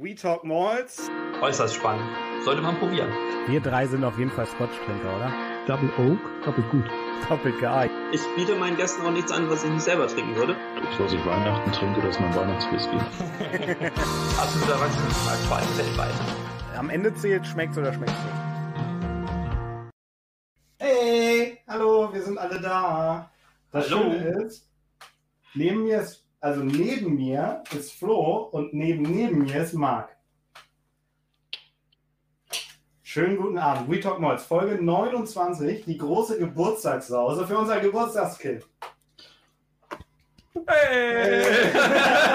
We Talk Malls. Äußerst spannend. Sollte man probieren. Wir drei sind auf jeden Fall Scotch-Trinker, oder? Double Oak, doppelt gut. Doppelt geil. Ich biete meinen Gästen auch nichts an, was ich nicht selber trinken würde. Was ich Weihnachten trinke, das ist mein Weihnachtswhisky. Absoluter Erwachsenengeschmack, vor allem weltweit. Am Ende zählt, schmeckt's oder schmeckt's nicht. Hey, hallo, wir sind alle da. Das Hallo. Schöne ist, neben mir ist, also neben mir ist Flo und neben neben mir ist Marc. Schönen guten Abend. We Talk Malls, Folge 29, die große Geburtstagssause für unser Geburtstagskind. Hey!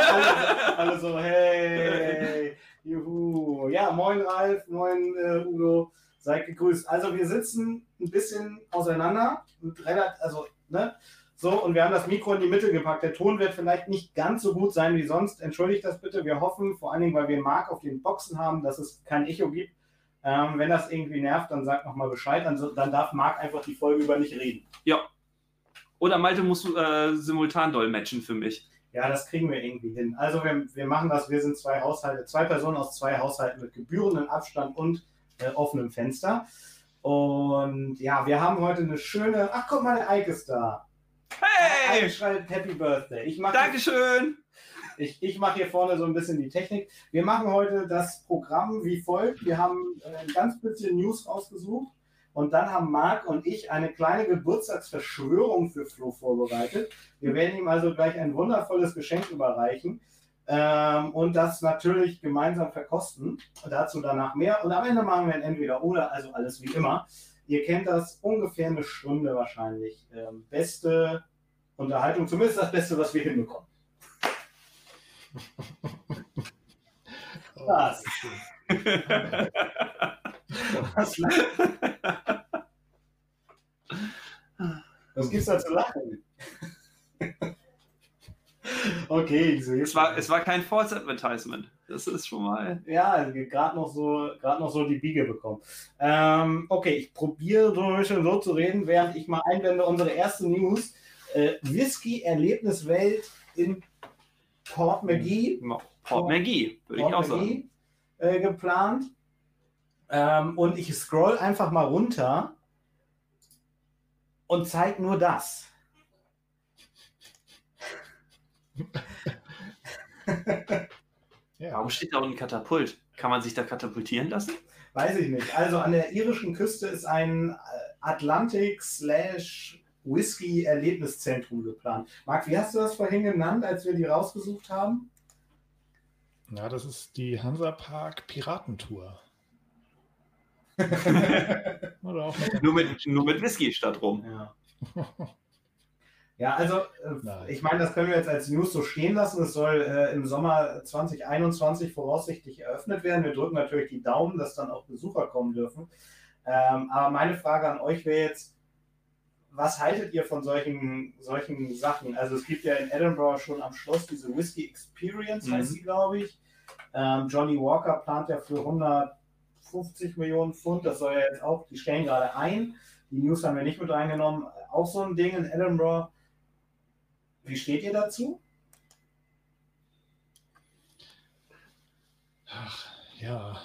alle, alle so, hey, juhu. Ja, moin Ralf, moin äh, Udo, seid gegrüßt. Also wir sitzen ein bisschen auseinander, relativ, also, ne, so, und wir haben das Mikro in die Mitte gepackt. Der Ton wird vielleicht nicht ganz so gut sein wie sonst. Entschuldigt das bitte. Wir hoffen, vor allen Dingen, weil wir Marc auf den Boxen haben, dass es kein Echo gibt. Ähm, wenn das irgendwie nervt, dann sagt nochmal Bescheid. Dann, dann darf Marc einfach die Folge über nicht reden. Ja. Oder Malte musst du äh, simultan dolmetschen für mich. Ja, das kriegen wir irgendwie hin. Also wir, wir machen das, wir sind zwei Haushalte, zwei Personen aus zwei Haushalten mit gebührendem Abstand und äh, offenem Fenster. Und ja, wir haben heute eine schöne. Ach, guck mal, der Ike ist da. Hey! Schreibt Happy Birthday. Ich mache Dankeschön! ich, ich mach hier vorne so ein bisschen die Technik. Wir machen heute das Programm wie folgt. Wir haben äh, ein ganz bisschen News rausgesucht. Und dann haben Marc und ich eine kleine Geburtstagsverschwörung für Flo vorbereitet. Wir werden ihm also gleich ein wundervolles Geschenk überreichen ähm, und das natürlich gemeinsam verkosten. Dazu danach mehr. Und am Ende machen wir ein Entweder-Oder, also alles wie immer. Ihr kennt das ungefähr eine Stunde wahrscheinlich. Ähm, beste Unterhaltung, zumindest das Beste, was wir hinbekommen. Was? Was, Was gibt's da zu lachen? okay, sehe Es war, es war kein False Advertisement. Das ist schon mal. Ja, gerade noch so, gerade noch so die Biege bekommen. Ähm, okay, ich probiere so ein bisschen so zu reden, während ich mal einblende unsere erste News. Äh, Whisky-Erlebniswelt in Port McGee. Port McGee, würde ich auch sagen. Äh, geplant. Ähm, und ich scroll einfach mal runter und zeig nur das. Warum steht da unten Katapult? Kann man sich da katapultieren lassen? Weiß ich nicht. Also an der irischen Küste ist ein äh, Atlantic slash Whisky Erlebniszentrum geplant. Marc, wie hast du das vorhin genannt, als wir die rausgesucht haben? Ja, das ist die Hansapark Piratentour. Oder auch mit Nur mit, nur mit Whisky statt rum. Ja. Ja, also äh, ich meine, das können wir jetzt als News so stehen lassen. Es soll äh, im Sommer 2021 voraussichtlich eröffnet werden. Wir drücken natürlich die Daumen, dass dann auch Besucher kommen dürfen. Ähm, aber meine Frage an euch wäre jetzt, was haltet ihr von solchen, solchen Sachen? Also es gibt ja in Edinburgh schon am Schloss diese Whisky Experience, heißt Mhm. sie, glaube ich. Ähm, Johnny Walker plant ja für 150 Millionen Pfund, das soll ja jetzt auch, die stellen gerade ein. Die News haben wir nicht mit reingenommen. Auch so ein Ding in Edinburgh. Wie steht ihr dazu? Ach, ja.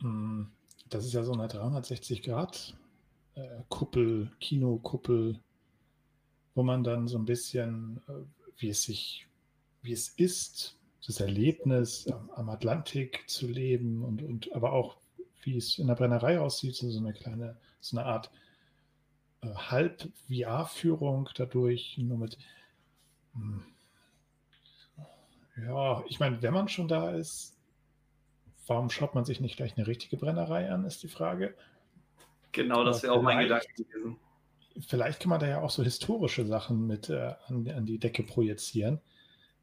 mm, Das ist ja so eine 360 Grad äh, Kuppel, Kinokuppel, wo man dann so ein bisschen, äh, wie es sich, wie es ist, das Erlebnis am, Atlantik zu leben und, und aber auch, wie es in der Brennerei aussieht, so eine kleine, so eine Art äh, Halb-VR-Führung dadurch, nur mit. Ja, ich meine, wenn man schon da ist, warum schaut man sich nicht gleich eine richtige Brennerei an, ist die Frage. Genau, das wäre auch mein Gedanke gewesen. Vielleicht kann man da ja auch so historische Sachen mit äh, an, an die Decke projizieren,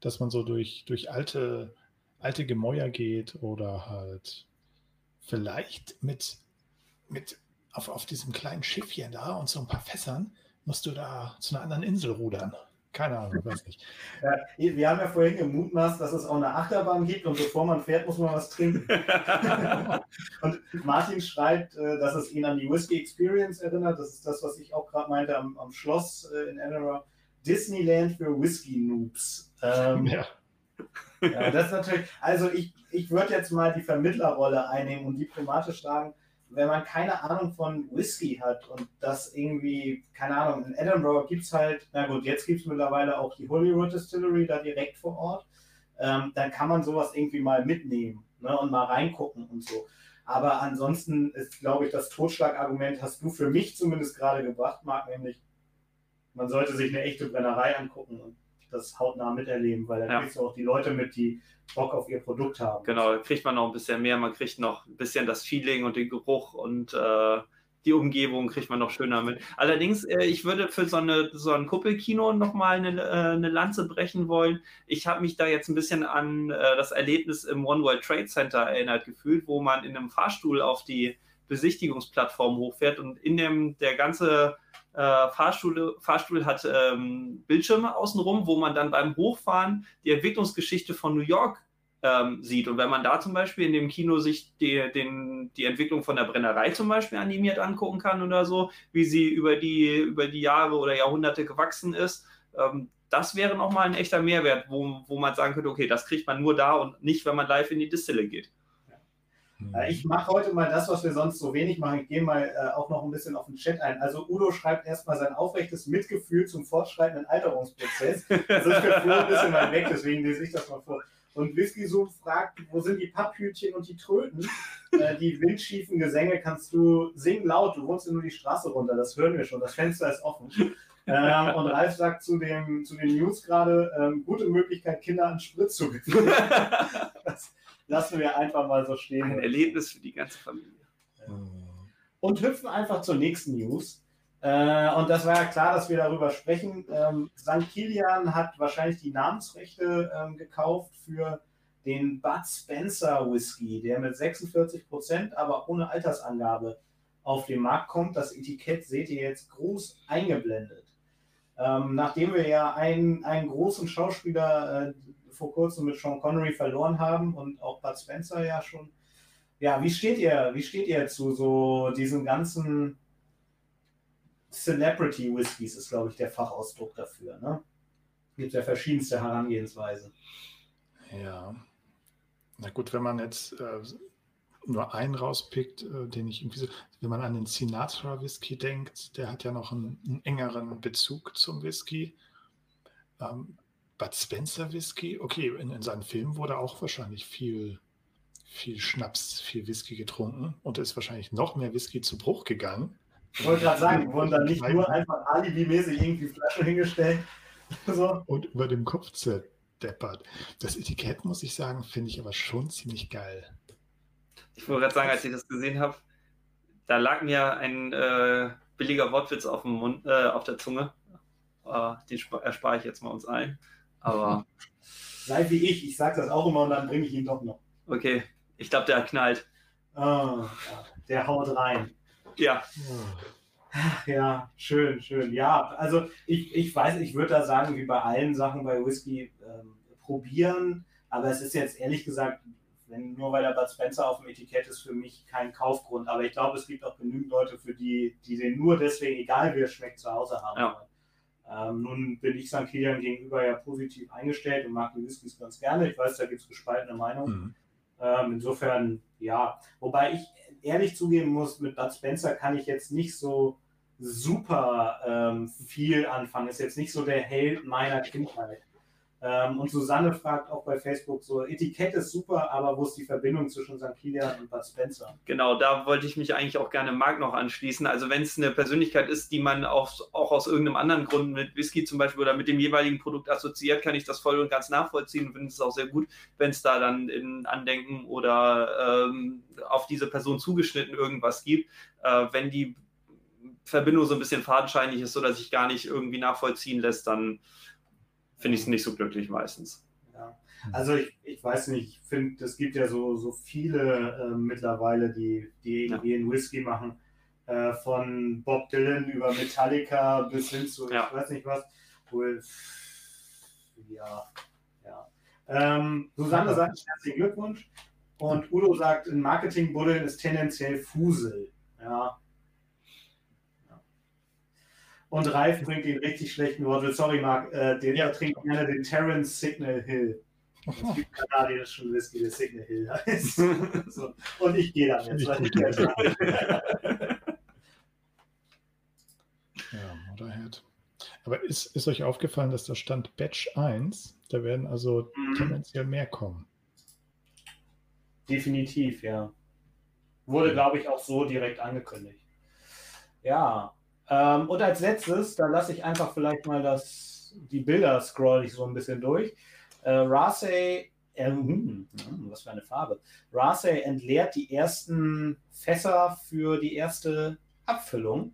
dass man so durch, durch alte, alte Gemäuer geht oder halt vielleicht mit, mit auf, auf diesem kleinen Schiffchen da und so ein paar Fässern musst du da zu einer anderen Insel rudern. Keine Ahnung, weiß nicht. Ja, wir haben ja vorhin gemutmaßt, dass es auch eine Achterbahn gibt und bevor man fährt, muss man was trinken. und Martin schreibt, äh, dass es ihn an die Whisky Experience erinnert. Das ist das, was ich auch gerade meinte am, am Schloss äh, in Edinburgh. Disneyland für Whisky-Noobs. Ähm, Ja. Ja, das ist natürlich, also ich, ich würde jetzt mal die Vermittlerrolle einnehmen und diplomatisch sagen, wenn man keine Ahnung von Whisky hat und das irgendwie, keine Ahnung, in Edinburgh gibt es halt, na gut, jetzt gibt es mittlerweile auch die Holyrood Distillery da direkt vor Ort, ähm, dann kann man sowas irgendwie mal mitnehmen ne, und mal reingucken und so. Aber ansonsten ist, glaube ich, das Totschlagargument hast du für mich zumindest gerade gebracht, Marc, nämlich man sollte sich eine echte Brennerei angucken und das hautnah miterleben, weil da Ja. kriegst du auch die Leute mit, die Bock auf ihr Produkt haben. Genau, da kriegt man noch ein bisschen mehr, man kriegt noch ein bisschen das Feeling und den Geruch und äh, die Umgebung kriegt man noch schöner mit. Allerdings, äh, ich würde für so, eine, so ein Kuppelkino nochmal eine, äh, eine Lanze brechen wollen. Ich habe mich da jetzt ein bisschen an äh, das Erlebnis im One World Trade Center erinnert gefühlt, wo man in einem Fahrstuhl auf die Besichtigungsplattform hochfährt und in dem der ganze äh, Fahrstuhl, Fahrstuhl hat ähm, Bildschirme außenrum, wo man dann beim Hochfahren die Entwicklungsgeschichte von New York ähm, sieht. Und wenn man da zum Beispiel in dem Kino sich die, den, die Entwicklung von der Brennerei zum Beispiel animiert angucken kann oder so, wie sie über die, über die Jahre oder Jahrhunderte gewachsen ist, ähm, das wäre nochmal ein echter Mehrwert, wo, wo man sagen könnte, okay, das kriegt man nur da und nicht, wenn man live in die Distille geht. Äh, Ich mache heute mal das, was wir sonst so wenig machen. Ich gehe mal äh, auch noch ein bisschen auf den Chat ein. Also Udo schreibt erstmal sein aufrechtes Mitgefühl zum fortschreitenden Alterungsprozess. Das ist für Flo ein bisschen weit weg, deswegen lese ich das mal vor. Und Whisky Zoom fragt, wo sind die Papphütchen und die Tröten? Äh, die windschiefen Gesänge kannst du singen laut, du wohnst ja nur die Straße runter, das hören wir schon, das Fenster ist offen. Ähm, und Ralf sagt zu, dem, zu den News gerade, ähm, gute Möglichkeit, Kinder an Sprit zu gewinnen. das lassen wir einfach mal so stehen. Ein Erlebnis für die ganze Familie. und hüpfen einfach zur nächsten News. Äh, und das war ja klar, dass wir darüber sprechen. Ähm, St. Kilian hat wahrscheinlich die Namensrechte ähm, gekauft für den Bud Spencer Whisky, der mit 46 Prozent, aber ohne Altersangabe auf den Markt kommt. Das Etikett seht ihr jetzt groß eingeblendet. Ähm, nachdem wir ja einen, einen großen Schauspieler äh, vor kurzem mit Sean Connery verloren haben und auch Bud Spencer ja schon ja, wie steht ihr, wie steht ihr zu so diesen ganzen Celebrity Whiskys, ist glaube ich der Fachausdruck dafür, ne? Gibt ja verschiedenste Herangehensweisen. Ja. Na gut, wenn man jetzt äh, nur einen rauspickt, äh, den ich irgendwie so, wenn man an den Sinatra Whisky denkt, der hat ja noch einen, einen engeren Bezug zum Whisky. Ähm, Bud Spencer Whisky, okay, in, in seinen Filmen wurde auch wahrscheinlich viel, viel Schnaps, viel Whisky getrunken und ist wahrscheinlich noch mehr Whisky zu Bruch gegangen. Ich wollte gerade sagen, wurden da nicht nur einfach alibimäßig irgendwie Flaschen hingestellt. So. und über dem Kopf zerdeppert. Das Etikett, muss ich sagen, finde ich aber schon ziemlich geil. Ich wollte gerade sagen, als ich das gesehen habe, da lag mir ein äh, billiger Wortwitz auf dem Mund, äh, auf der Zunge. Äh, den spa- erspare ich jetzt mal uns allen. Aber Sei wie ich, ich sage das auch immer und dann bringe ich ihn doch noch. okay, ich glaube, der knallt. Ah, ja, der haut rein. Ja, Ach ja, schön, schön. Ja, also ich, ich weiß, ich würde da sagen, wie bei allen Sachen bei Whisky, ähm, probieren. Aber es ist jetzt ehrlich gesagt, wenn, nur weil der Bud Spencer auf dem Etikett ist, für mich kein Kaufgrund. Aber ich glaube, es gibt auch genügend Leute, für die, die den nur deswegen, egal wie er schmeckt, zu Hause haben. Ja. Ähm, nun bin ich St. Kilian gegenüber ja positiv eingestellt und mag die Whiskys ganz gerne. Ich weiß, da gibt es gespaltene Meinungen. Mhm. Ähm, insofern, ja. Wobei ich ehrlich zugeben muss, mit Bud Spencer kann ich jetzt nicht so super ähm, viel anfangen. Ist jetzt nicht so der Held meiner Kindheit. Ähm, und Susanne fragt auch bei Facebook so, Etikett ist super, aber wo ist die Verbindung zwischen St. Kilian und Bud Spencer? genau, da wollte ich mich eigentlich auch gerne Marc noch anschließen. Also wenn es eine Persönlichkeit ist, die man auch, auch aus irgendeinem anderen Grund mit Whisky zum Beispiel oder mit dem jeweiligen Produkt assoziiert, kann ich das voll und ganz nachvollziehen und finde es auch sehr gut, wenn es da dann in Andenken oder ähm, auf diese Person zugeschnitten irgendwas gibt. Äh, wenn die Verbindung so ein bisschen fadenscheinig ist oder sich gar nicht irgendwie nachvollziehen lässt, dann finde ich es nicht so glücklich meistens. Ja. Also ich, ich weiß nicht, ich finde, es gibt ja so, so viele äh, mittlerweile, die, die irgendwie einen Whisky machen. Äh, von Bob Dylan über Metallica bis hin zu, Ja. ich weiß nicht was. Wohl, ja, ja. Ähm, Susanne sagt herzlichen Glückwunsch. Und Udo sagt, in Marketing-Buddeln ist tendenziell Fusel. Ja. Ja. Und Ralf bringt den richtig schlechten Wortwitz. Sorry, Marc, äh, den, Ja. er trinkt gerne den Terrence Signal Hill. Es gibt kanadischen Whisky, der Signal Hill heißt. so. Und ich gehe dann jetzt. Weil gut, Ja, Motorhead. Aber ist, ist euch aufgefallen, dass da stand Batch 1? Da werden also Mhm. tendenziell mehr kommen. Definitiv, ja. Wurde, glaube ich, auch so direkt angekündigt. Ja. Ähm, und als letztes, da lasse ich einfach vielleicht mal das, die Bilder scroll ich so ein bisschen durch. Äh, Rasey, äh, hm, hm, was für eine Farbe. Rasey entleert die ersten Fässer für die erste Abfüllung.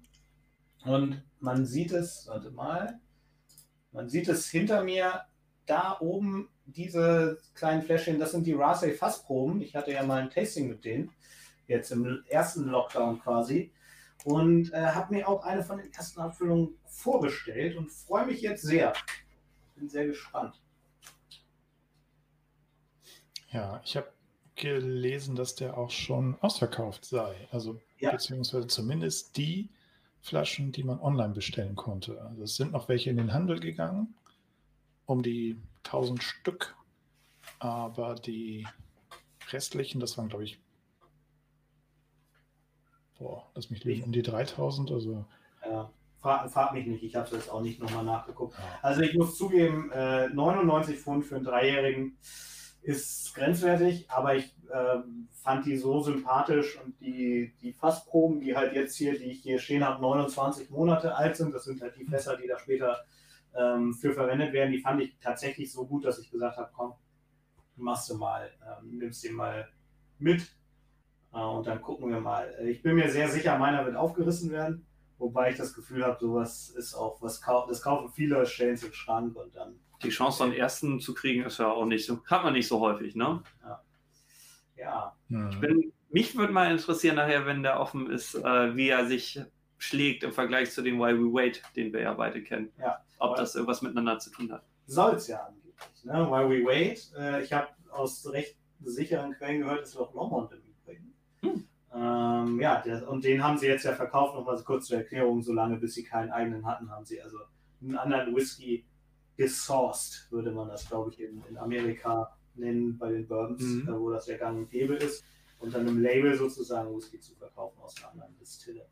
Und man sieht es, warte mal, man sieht es hinter mir, da oben diese kleinen Fläschchen, das sind die Rasey Fassproben. Ich hatte ja mal ein Tasting mit denen, jetzt im ersten Lockdown quasi. Und äh, habe mir auch eine von den ersten Abfüllungen vorbestellt und freue mich jetzt sehr. Bin sehr gespannt. Ja, ich habe gelesen, dass der auch schon ausverkauft sei. Also Ja. beziehungsweise zumindest die Flaschen, die man online bestellen konnte. Also es sind noch welche in den Handel gegangen, um die 1000 Stück. Aber die restlichen, das waren glaube ich, boah, lass mich lügen, um die 3000. Also Ja, frag, frag mich nicht, ich habe es jetzt auch nicht nochmal nachgeguckt. ja. Also ich muss zugeben, äh, 99 Pfund für einen Dreijährigen ist grenzwertig, aber ich ähm, fand die so sympathisch und die, die Fassproben, die halt jetzt hier, die ich hier stehen habe, 29 Monate alt sind, das sind halt die Fässer, die da später ähm, für verwendet werden, die fand ich tatsächlich so gut, dass ich gesagt habe, komm, machst du mal, ähm, nimmst den mal mit äh, und dann gucken wir mal. Äh, Ich bin mir sehr sicher, meiner wird aufgerissen werden. Wobei ich das Gefühl habe, sowas ist auch, was kau das kaufen viele, stellen es im Schrank und dann, Die Chance, so einen ersten zu kriegen, ist ja auch nicht so, hat man nicht so häufig, ne? ja, Hm. Ich bin, mich würde mal interessieren nachher, wenn der offen ist, äh, wie er sich schlägt im Vergleich zu dem Why We Wait, den wir ja beide kennen. Ja. Ob das irgendwas miteinander zu tun hat. soll es ja angeblich. Ne? While we wait, äh, ich habe aus recht sicheren Quellen gehört, es wird auch Longmont im. Hm. Ähm, ja, der, und den haben sie jetzt ja verkauft, nochmal kurz zur Erklärung, solange bis sie keinen eigenen hatten, haben sie also einen anderen Whisky gesourced, würde man das, glaube ich, in, in Amerika nennen, bei den Bourbons, Mhm. äh, wo das ja gang und gäbe ist, unter einem Label sozusagen Whisky zu verkaufen aus einer anderen Distille.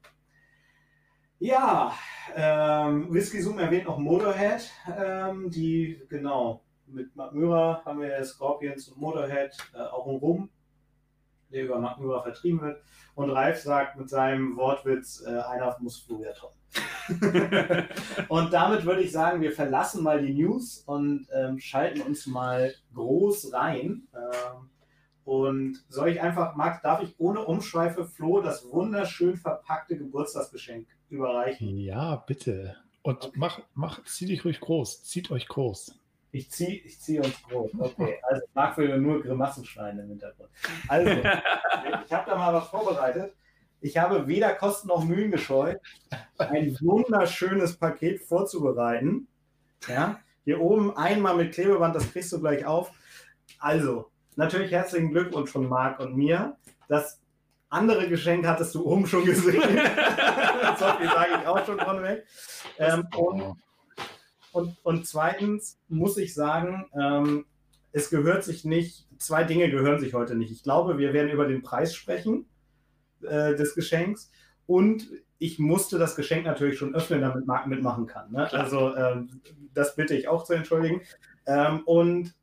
Ja, ähm, Whisky Zoom erwähnt noch Motorhead, ähm, die, genau, mit Mark Myra haben wir ja Scorpions und Motorhead, äh, auch ein Rum, der über Myra vertrieben wird. Und Ralf sagt mit seinem Wortwitz, äh, einer muss Florian und damit würde ich sagen, wir verlassen mal die News und ähm, schalten uns mal groß rein. Ähm, und soll ich einfach, Max, darf ich ohne Umschweife Flo das wunderschön verpackte Geburtstagsgeschenk überreichen? Ja, bitte. Und mach, mach, zieh dich ruhig groß. Zieht euch groß. Ich ziehe ich zieh uns groß. Okay, also Marc will nur Grimassen schneiden im Hintergrund. Also, ich habe da mal was vorbereitet. Ich habe weder Kosten noch Mühen gescheut, ein wunderschönes Paket vorzubereiten. Ja, hier oben einmal mit Klebeband, das kriegst du gleich auf. Also, natürlich herzlichen Glückwunsch von Marc und mir. Das andere Geschenk hattest du oben schon gesehen. viel sage ich auch schon von weg. Ähm, und und, und zweitens muss ich sagen, ähm, es gehört sich nicht, zwei Dinge gehören sich heute nicht. Ich glaube, wir werden über den Preis sprechen äh, des Geschenks und ich musste das Geschenk natürlich schon öffnen, damit Marc mitmachen kann. Ne? Also ähm, das bitte ich auch zu entschuldigen. Ähm, und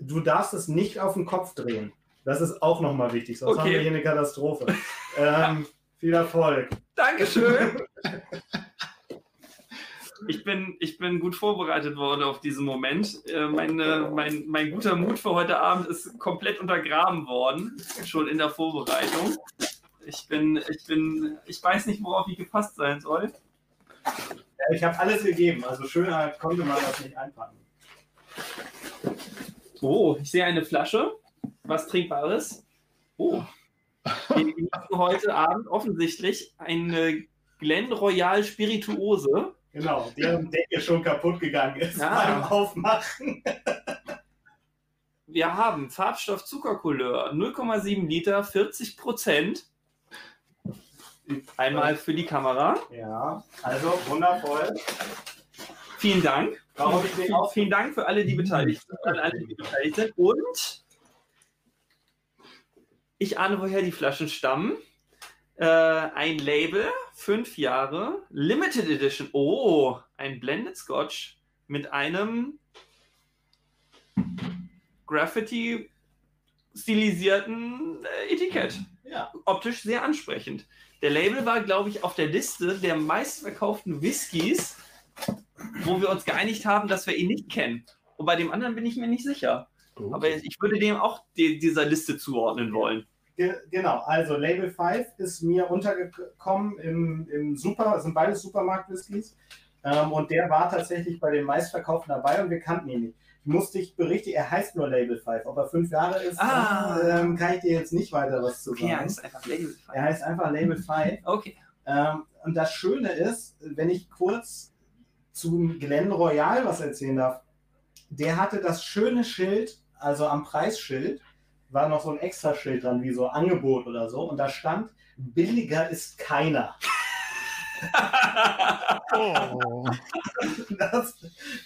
du darfst es nicht auf den Kopf drehen. Das ist auch nochmal wichtig, sonst Okay. haben wir hier eine Katastrophe. ähm, viel Erfolg. Dankeschön. Ich bin, ich bin gut vorbereitet worden auf diesen Moment. Äh, meine, mein, mein guter Mut für heute Abend ist komplett untergraben worden, schon in der Vorbereitung. Ich bin, ich bin, ich weiß nicht, worauf ich gefasst sein soll. Ja, ich habe alles gegeben, also schöner konnte man das nicht einpacken. Oh, ich sehe eine Flasche. Was Trinkbares. Oh. Wir genießen heute Abend offensichtlich eine Glen Royal Spirituose. Genau, deren Decke schon kaputt gegangen ist Ja. beim Aufmachen. Wir haben Farbstoff Zuckercouleur, 0,7 Liter, 40 Prozent. Einmal für die Kamera. Ja, also wundervoll. Vielen Dank. Warum ich den Vielen, auch vielen Dank für alle, die beteiligt sind. An alle, die beteiligt sind. Und ich ahne, woher die Flaschen stammen. Äh, ein Label, fünf Jahre, Limited Edition. Oh, ein Blended Scotch mit einem Graffiti stilisierten äh, Etikett. Ja. Optisch sehr ansprechend. Der Label war, glaube ich, auf der Liste der meistverkauften Whiskys, wo wir uns geeinigt haben, dass wir ihn nicht kennen. Und bei dem anderen bin ich mir nicht sicher. Oh. Aber ich würde dem auch die, dieser Liste zuordnen wollen. Ge genau, also Label 5 ist mir untergekommen im, im Super, sind beides Supermarkt-Whiskys. Ähm, und der war tatsächlich bei den meistverkauften dabei und wir kannten ihn nicht. Ich musste dich berichtigen, er heißt nur Label 5. Ob er fünf Jahre ist, Ah. ähm, kann ich dir jetzt nicht weiter was zu Okay, sagen. er heißt einfach Label. er heißt einfach Label 5. Okay. Ähm, und das Schöne ist, wenn ich kurz zum Glen Royal was erzählen darf, der hatte das schöne Schild, also am Preisschild, war noch so ein extra Schild dran, wie so Angebot oder so, und da stand, billiger ist keiner. Oh. Das,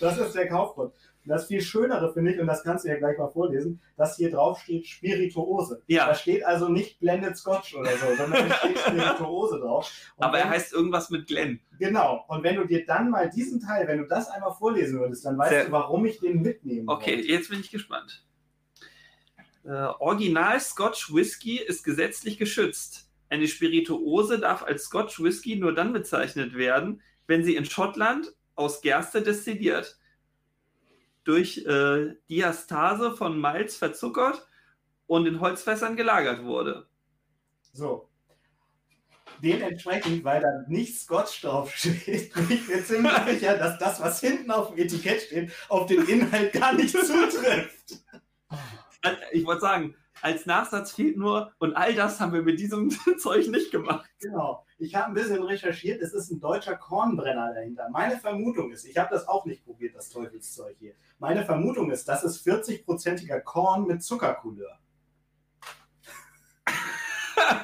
das ist der Kaufgrund. Und das viel Schönere finde ich, und das kannst du ja gleich mal vorlesen, dass hier drauf steht Spirituose. Ja. Da steht also nicht Blended Scotch oder so, sondern da steht Spirituose drauf. Und Aber er heißt irgendwas mit Glenn. Genau. Und wenn du dir dann mal diesen Teil, wenn du das einmal vorlesen würdest, dann weißt Sehr- du, warum ich den mitnehmen Okay, wollte. jetzt bin ich gespannt. Äh, Original Scotch Whisky ist gesetzlich geschützt. Eine Spirituose darf als Scotch Whisky nur dann bezeichnet werden, wenn sie in Schottland aus Gerste destilliert, durch äh, Diastase von Malz verzuckert und in Holzfässern gelagert wurde. So. Dementsprechend, weil da nicht Scotch draufsteht, bin ich mir ziemlich sicher, dass das, was hinten auf dem Etikett steht, auf den Inhalt gar nicht zutrifft. Ich wollte sagen, als Nachsatz fehlt nur, und all das haben wir mit diesem Zeug nicht gemacht. Genau. Ich habe ein bisschen recherchiert, es ist ein deutscher Kornbrenner dahinter. Meine Vermutung ist, ich habe das auch nicht probiert, das Teufelszeug hier. Meine Vermutung ist, das ist 40-prozentiger Korn mit Zuckercouleur.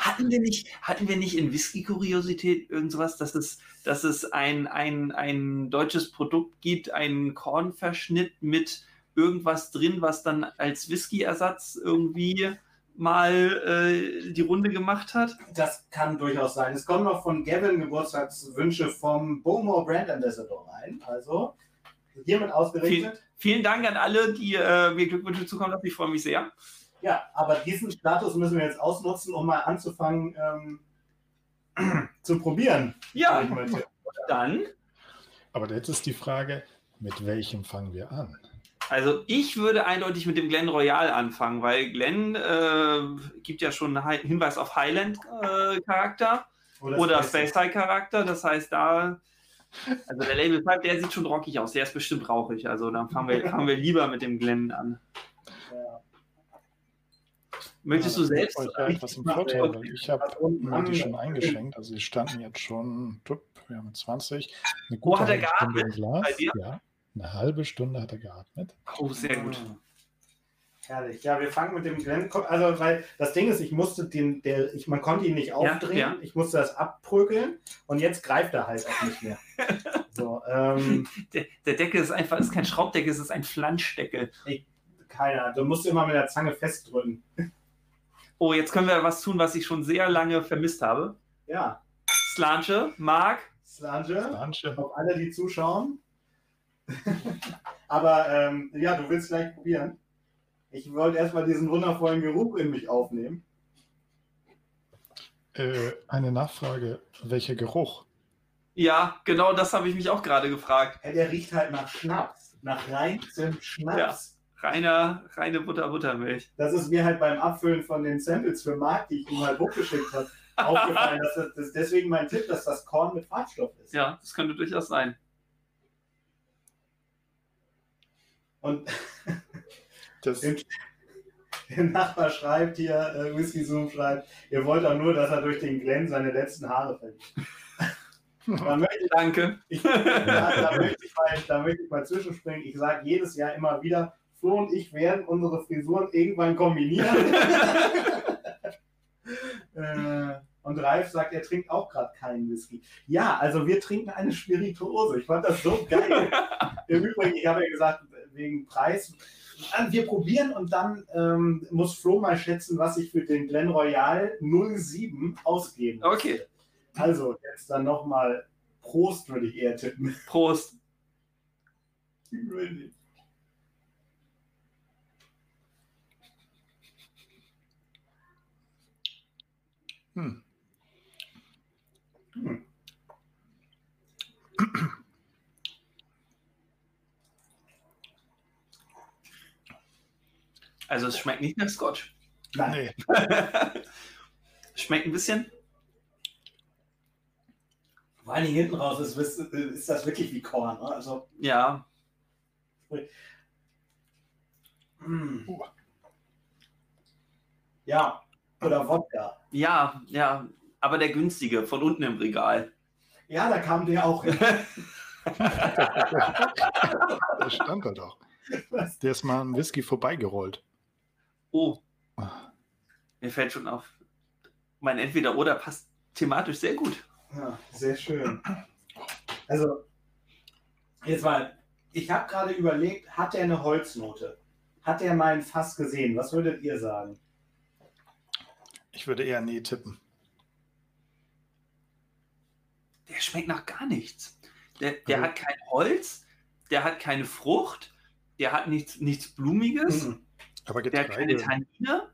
Hatten wir nicht, hatten wir nicht in Whisky-Kuriosität irgend sowas, dass es, dass es ein, ein, ein deutsches Produkt gibt, einen Kornverschnitt mit irgendwas drin, was dann als Whisky-Ersatz irgendwie mal äh, die Runde gemacht hat? Das kann durchaus sein. Es kommen noch von Gavin Geburtstagswünsche vom Bowmore Brand Ambassador rein. Also hiermit ausgerichtet. Vielen Dank an alle, die äh, mir Glückwünsche zukommen lassen. Ich freue mich sehr. Ja, aber diesen Status müssen wir jetzt ausnutzen, um mal anzufangen ähm, zu probieren. Ja, dann. Aber jetzt ist die Frage, mit welchem fangen wir an? Also ich würde eindeutig mit dem Glen Royal anfangen, weil Glen äh, gibt ja schon einen Hi- Hinweis auf Highland-Charakter. oder Space High Charakter. Das heißt, da, also der Label 5, der sieht schon rockig aus. Der ist bestimmt rauchig. Also dann fangen wir, fangen wir lieber mit dem Glenn an. Ja. Möchtest Ja, du selbst? etwas im Ich Vorteil, habe unten mir die schon eingeschenkt. Also die standen jetzt schon, wir haben 20. Eine Wo hat er geatmet? Glas. Bei dir? Ja, eine halbe Stunde hat er geatmet. Oh, sehr gut. Herrlich. Ja, wir fangen mit dem Glenn. Also, weil das Ding ist, ich musste den, der, ich, man konnte ihn nicht aufdrehen. ja. Ich musste das abprügeln und jetzt greift er halt auch nicht mehr. so, ähm, Der, der Deckel ist einfach, ist kein Schraubdeckel, es ist ein Flanschdeckel. keiner. Du musst immer mit der Zange festdrücken. Oh, jetzt können wir was tun, was ich schon sehr lange vermisst habe. Ja, Slanche, Marc, Slange. Manche. Auf alle, die zuschauen. Aber ähm, ja, du willst gleich probieren. Ich wollte erstmal diesen wundervollen Geruch in mich aufnehmen. Äh, eine Nachfrage, welcher Geruch? Ja, genau das habe ich mich auch gerade gefragt. Ja, der riecht halt nach Schnaps. Nach reinem Schnaps. Reiner, reine Butter, Buttermilch. Das ist mir halt beim Abfüllen von den Samples für Marc, die ich ihm halt hochgeschickt habe, aufgefallen. Dass das, das ist deswegen mein Tipp, dass das Korn mit Farbstoff ist. Ja, das könnte durchaus sein. Und Das, Im- der Nachbar schreibt hier, äh, Whisky Zoom schreibt, ihr wollt doch nur, dass er durch den Glenn seine letzten Haare verliert. Da möchte ich Danke. Ich, da, da, möchte ich mal, da möchte ich mal zwischenspringen. Ich sage jedes Jahr immer wieder, Flo und ich werden unsere Frisuren irgendwann kombinieren. äh, Und Ralf sagt, er trinkt auch gerade keinen Whisky. Ja, also wir trinken eine Spirituose. Ich fand das so geil. Im Übrigen, ich habe ja gesagt, wegen Preis. Also Wir probieren und dann ähm, muss Flo mal schätzen, was ich für den Glen Royal 07 ausgeben muss. Okay, Also, jetzt dann nochmal Prost, würde ich eher tippen. Prost. Hm. Hm. Also es schmeckt nicht nach Scotch. Nein, Nee. schmeckt ein bisschen. vor Dingen hinten raus ist, ist, das wirklich wie Korn. Ne? Also, Ja, mm. Uh. ja, oder Wodka. ja, ja. Aber der günstige von unten im Regal. Ja, da kam der auch hin. Der stand da doch. Der ist mal am Whisky vorbeigerollt. Oh, mir fällt schon auf. Mein Entweder-Oder passt thematisch sehr gut. Ja, sehr schön. Also, jetzt mal, ich habe gerade überlegt, hat er eine Holznote? Hat er mal ein Fass gesehen? Was würdet ihr sagen? Ich würde eher nee tippen. Der schmeckt nach gar nichts. Der, der Also- hat kein Holz, der hat keine Frucht, der hat nichts, nichts Blumiges, Mhm. Aber der hat keine Getreide. Tannine.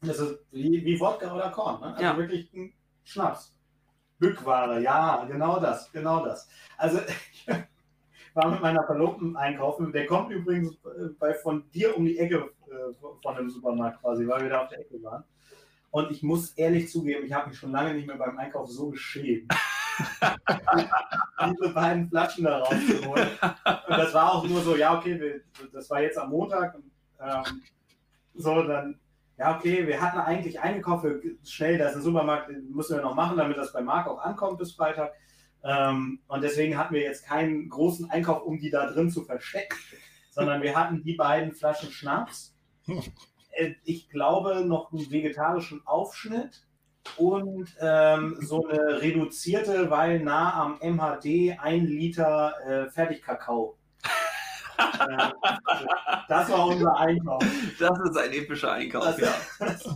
Das ist wie, wie Wodka oder Korn. Ne? Also Ja. wirklich ein Schnaps. Bückware, ja, genau das, genau das. Also ich war mit meiner Verlobten einkaufen. Der kommt übrigens äh, bei von dir um die Ecke äh, von dem Supermarkt quasi, weil wir da auf der Ecke waren. Und ich muss ehrlich zugeben, ich habe mich schon lange nicht mehr beim Einkauf so geschämt. diese beiden Flaschen da rauszuholen. Und das war auch nur so, ja, okay, wir, das war jetzt am Montag. Und, ähm, so, dann, ja, okay, wir hatten eigentlich eingekauft, schnell, da ist ein Supermarkt, den müssen wir noch machen, damit das bei Marc auch ankommt bis Freitag. Ähm, und deswegen hatten wir jetzt keinen großen Einkauf, um die da drin zu verstecken, sondern wir hatten die beiden Flaschen Schnaps. Äh, Ich glaube, noch einen vegetarischen Aufschnitt und ähm, so eine reduzierte, weil nah am MHD ein Liter äh, Fertigkakao. Das war unser Einkauf. Das ist ein epischer Einkauf, Das, ja. das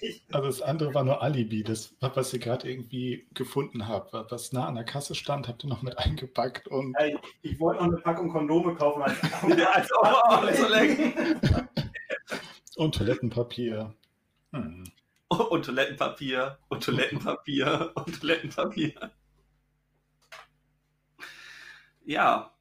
echt, Also das andere war nur Alibi, das, was ihr gerade irgendwie gefunden habt, was nah an der Kasse stand, habt ihr noch mit eingepackt und äh, ich wollte noch eine Packung Kondome kaufen. Als Ja, als. Und Toilettenpapier. Hm. Und Toilettenpapier, und Toilettenpapier, und Toilettenpapier. Ja,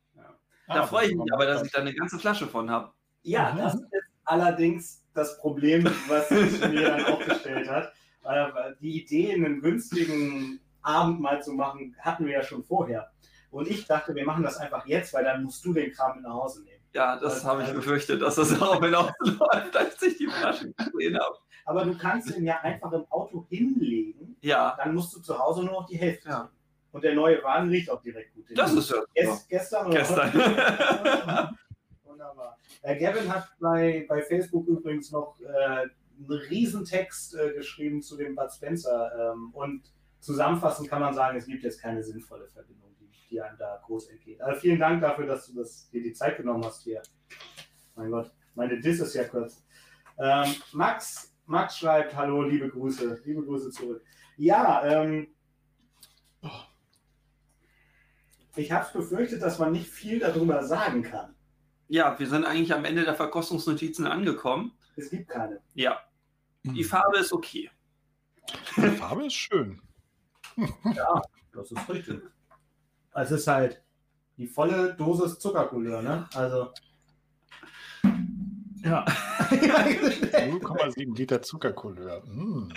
da Ah, freue ich mich aber, dass ich da eine ganze Flasche von habe. Ja, Mhm. das ist allerdings das Problem, was sich mir dann auch gestellt hat. Äh, Die Idee, einen günstigen Abend mal zu machen, hatten wir ja schon vorher. Und ich dachte, wir machen das einfach jetzt, weil dann musst du den Kram mit nach Hause nehmen. Ja, das Also- habe ich befürchtet, dass das darauf hinausläuft, als ich die Flasche gesehen habe. Aber du kannst ihn ja einfach im Auto hinlegen, Ja, dann musst du zu Hause nur noch die Hälfte. Ja. Und der neue Wagen riecht auch direkt gut. das ist ja. Gest, gestern oder Gestern. heute? Wunderbar. Äh, Gavin hat bei, bei Facebook übrigens noch äh, einen Riesentext äh, geschrieben zu dem Bud Spencer. Ähm, und zusammenfassend kann man sagen, es gibt jetzt keine sinnvolle Verbindung, die, die einem da groß entgeht. Also vielen Dank dafür, dass du das, dir die Zeit genommen hast hier. Mein Gott, meine Diss ist ja kurz. Ähm, Max, Max schreibt, hallo, liebe Grüße, liebe Grüße zurück. Ja, ähm, ich habe es befürchtet, dass man nicht viel darüber sagen kann. Ja, wir sind eigentlich am Ende der Verkostungsnotizen angekommen. Es gibt keine. Ja, die Farbe ist okay. Die Farbe ist schön. Ja, das ist richtig. Es ist halt die volle Dosis Zuckercouleur, ne? Also. Ja. 0,7 Liter Zuckercouleur. Hm.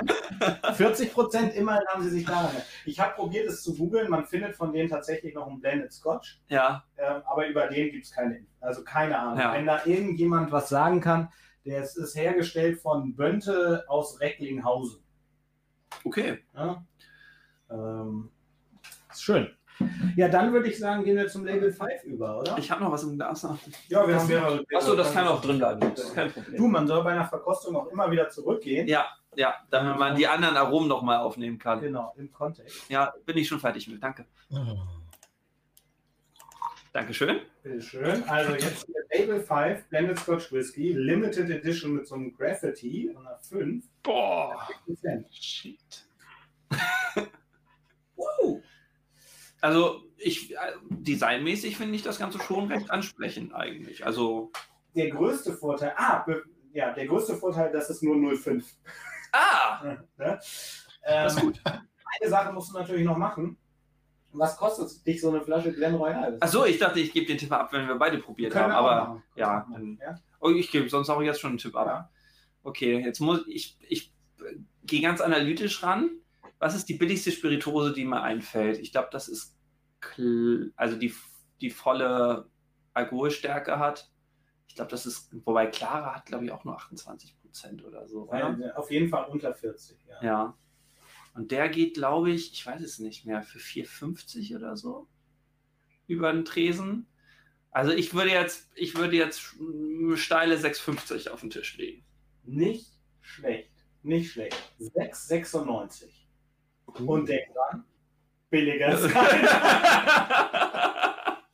40 Prozent immerhin haben sie sich daran. Ich habe probiert, es zu googeln. Man findet von denen tatsächlich noch einen Blended Scotch, Ja, ähm, aber über den gibt es keine, also keine Ahnung. Ja. Wenn da irgendjemand was sagen kann, der ist, ist hergestellt von Bönte aus Recklinghausen. okay. Ja? Ähm, ist schön. Ja, dann würde ich sagen, gehen wir zum Label 5 über, oder? Ich habe noch was im Glas. ja, wir haben mehrere. Achso, das kann auch drin bleiben. Das ist kein Problem. Du, man soll bei einer Verkostung auch immer wieder zurückgehen. Ja, ja, damit man die anderen Aromen nochmal aufnehmen kann. Genau, im Kontext. Ja, bin ich schon fertig mit. Danke. Dankeschön. Bitteschön. Also jetzt hier Label 5, Blended Scotch Whisky, Limited Edition mit so einem Graffiti und einer 5. Boah, 10%. shit. Wow. Also, ich, äh, designmäßig finde ich das Ganze schon recht ansprechend eigentlich. Also, Der größte Vorteil, ah, ja, der größte Vorteil, dass es nur 0,5. ah, Ne? das Ähm, ist gut. eine Sache musst du natürlich noch machen. Was kostet dich so eine Flasche Glen Royal? Achso, ich dachte, ich gebe den Tipp ab, wenn wir beide probiert haben. Aber ja, dann- ja. oh, ich gebe sonst auch jetzt schon einen Tipp ab. Ja. Okay, jetzt muss ich, ich äh, gehe ganz analytisch ran. Was ist die billigste Spirituose, die mir einfällt? Ich glaube, das ist, also die, die volle Alkoholstärke hat. Ich glaube, das ist, wobei Clara hat, glaube ich, auch nur 28 Prozent oder so. Oder? Weil, Auf jeden Fall unter 40. Ja. Ja. Und der geht, glaube ich, ich weiß es nicht mehr, für 4,50 oder so über den Tresen. Also ich würde jetzt, ich würde jetzt eine steile 6,50 auf den Tisch legen. Nicht schlecht. Nicht schlecht. 6,96. Und denk dran, billiger keiner.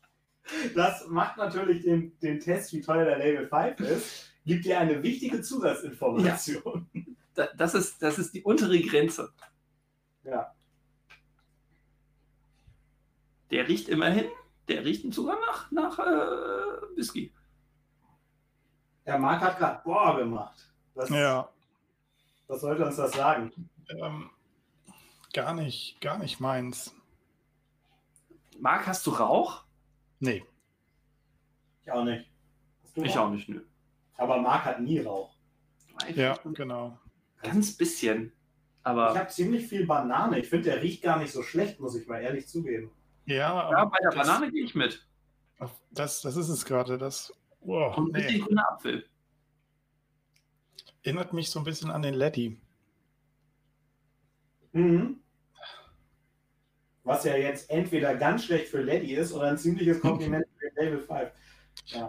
Das macht natürlich den, den Test, wie teuer der Label 5 ist, gibt dir eine wichtige Zusatzinformation. Da- das, ist, das ist die untere Grenze. Ja. Der riecht immerhin, der riecht sogar nach, nach äh, Whisky. Der Marc hat gerade Boah gemacht. Was, Ja, was sollte uns das sagen? ähm, gar nicht, gar nicht meins. Marc, hast du Rauch? Nee, Ich auch nicht. Ich Rauch? auch nicht, nö. Aber Marc hat nie Rauch. ja, genau. Ganz bisschen. Ich Aber habe ziemlich viel Banane. Ich finde, der riecht gar nicht so schlecht, muss ich mal ehrlich zugeben. Ja, ja, aber bei der das, Banane gehe ich mit. Das, das ist es gerade. Das oh, Und ein nee. bisschen grüner Apfel. erinnert mich so ein bisschen an den Letty. Mhm. Was ja jetzt entweder ganz schlecht für Lady ist oder ein ziemliches Kompliment für den Label 5.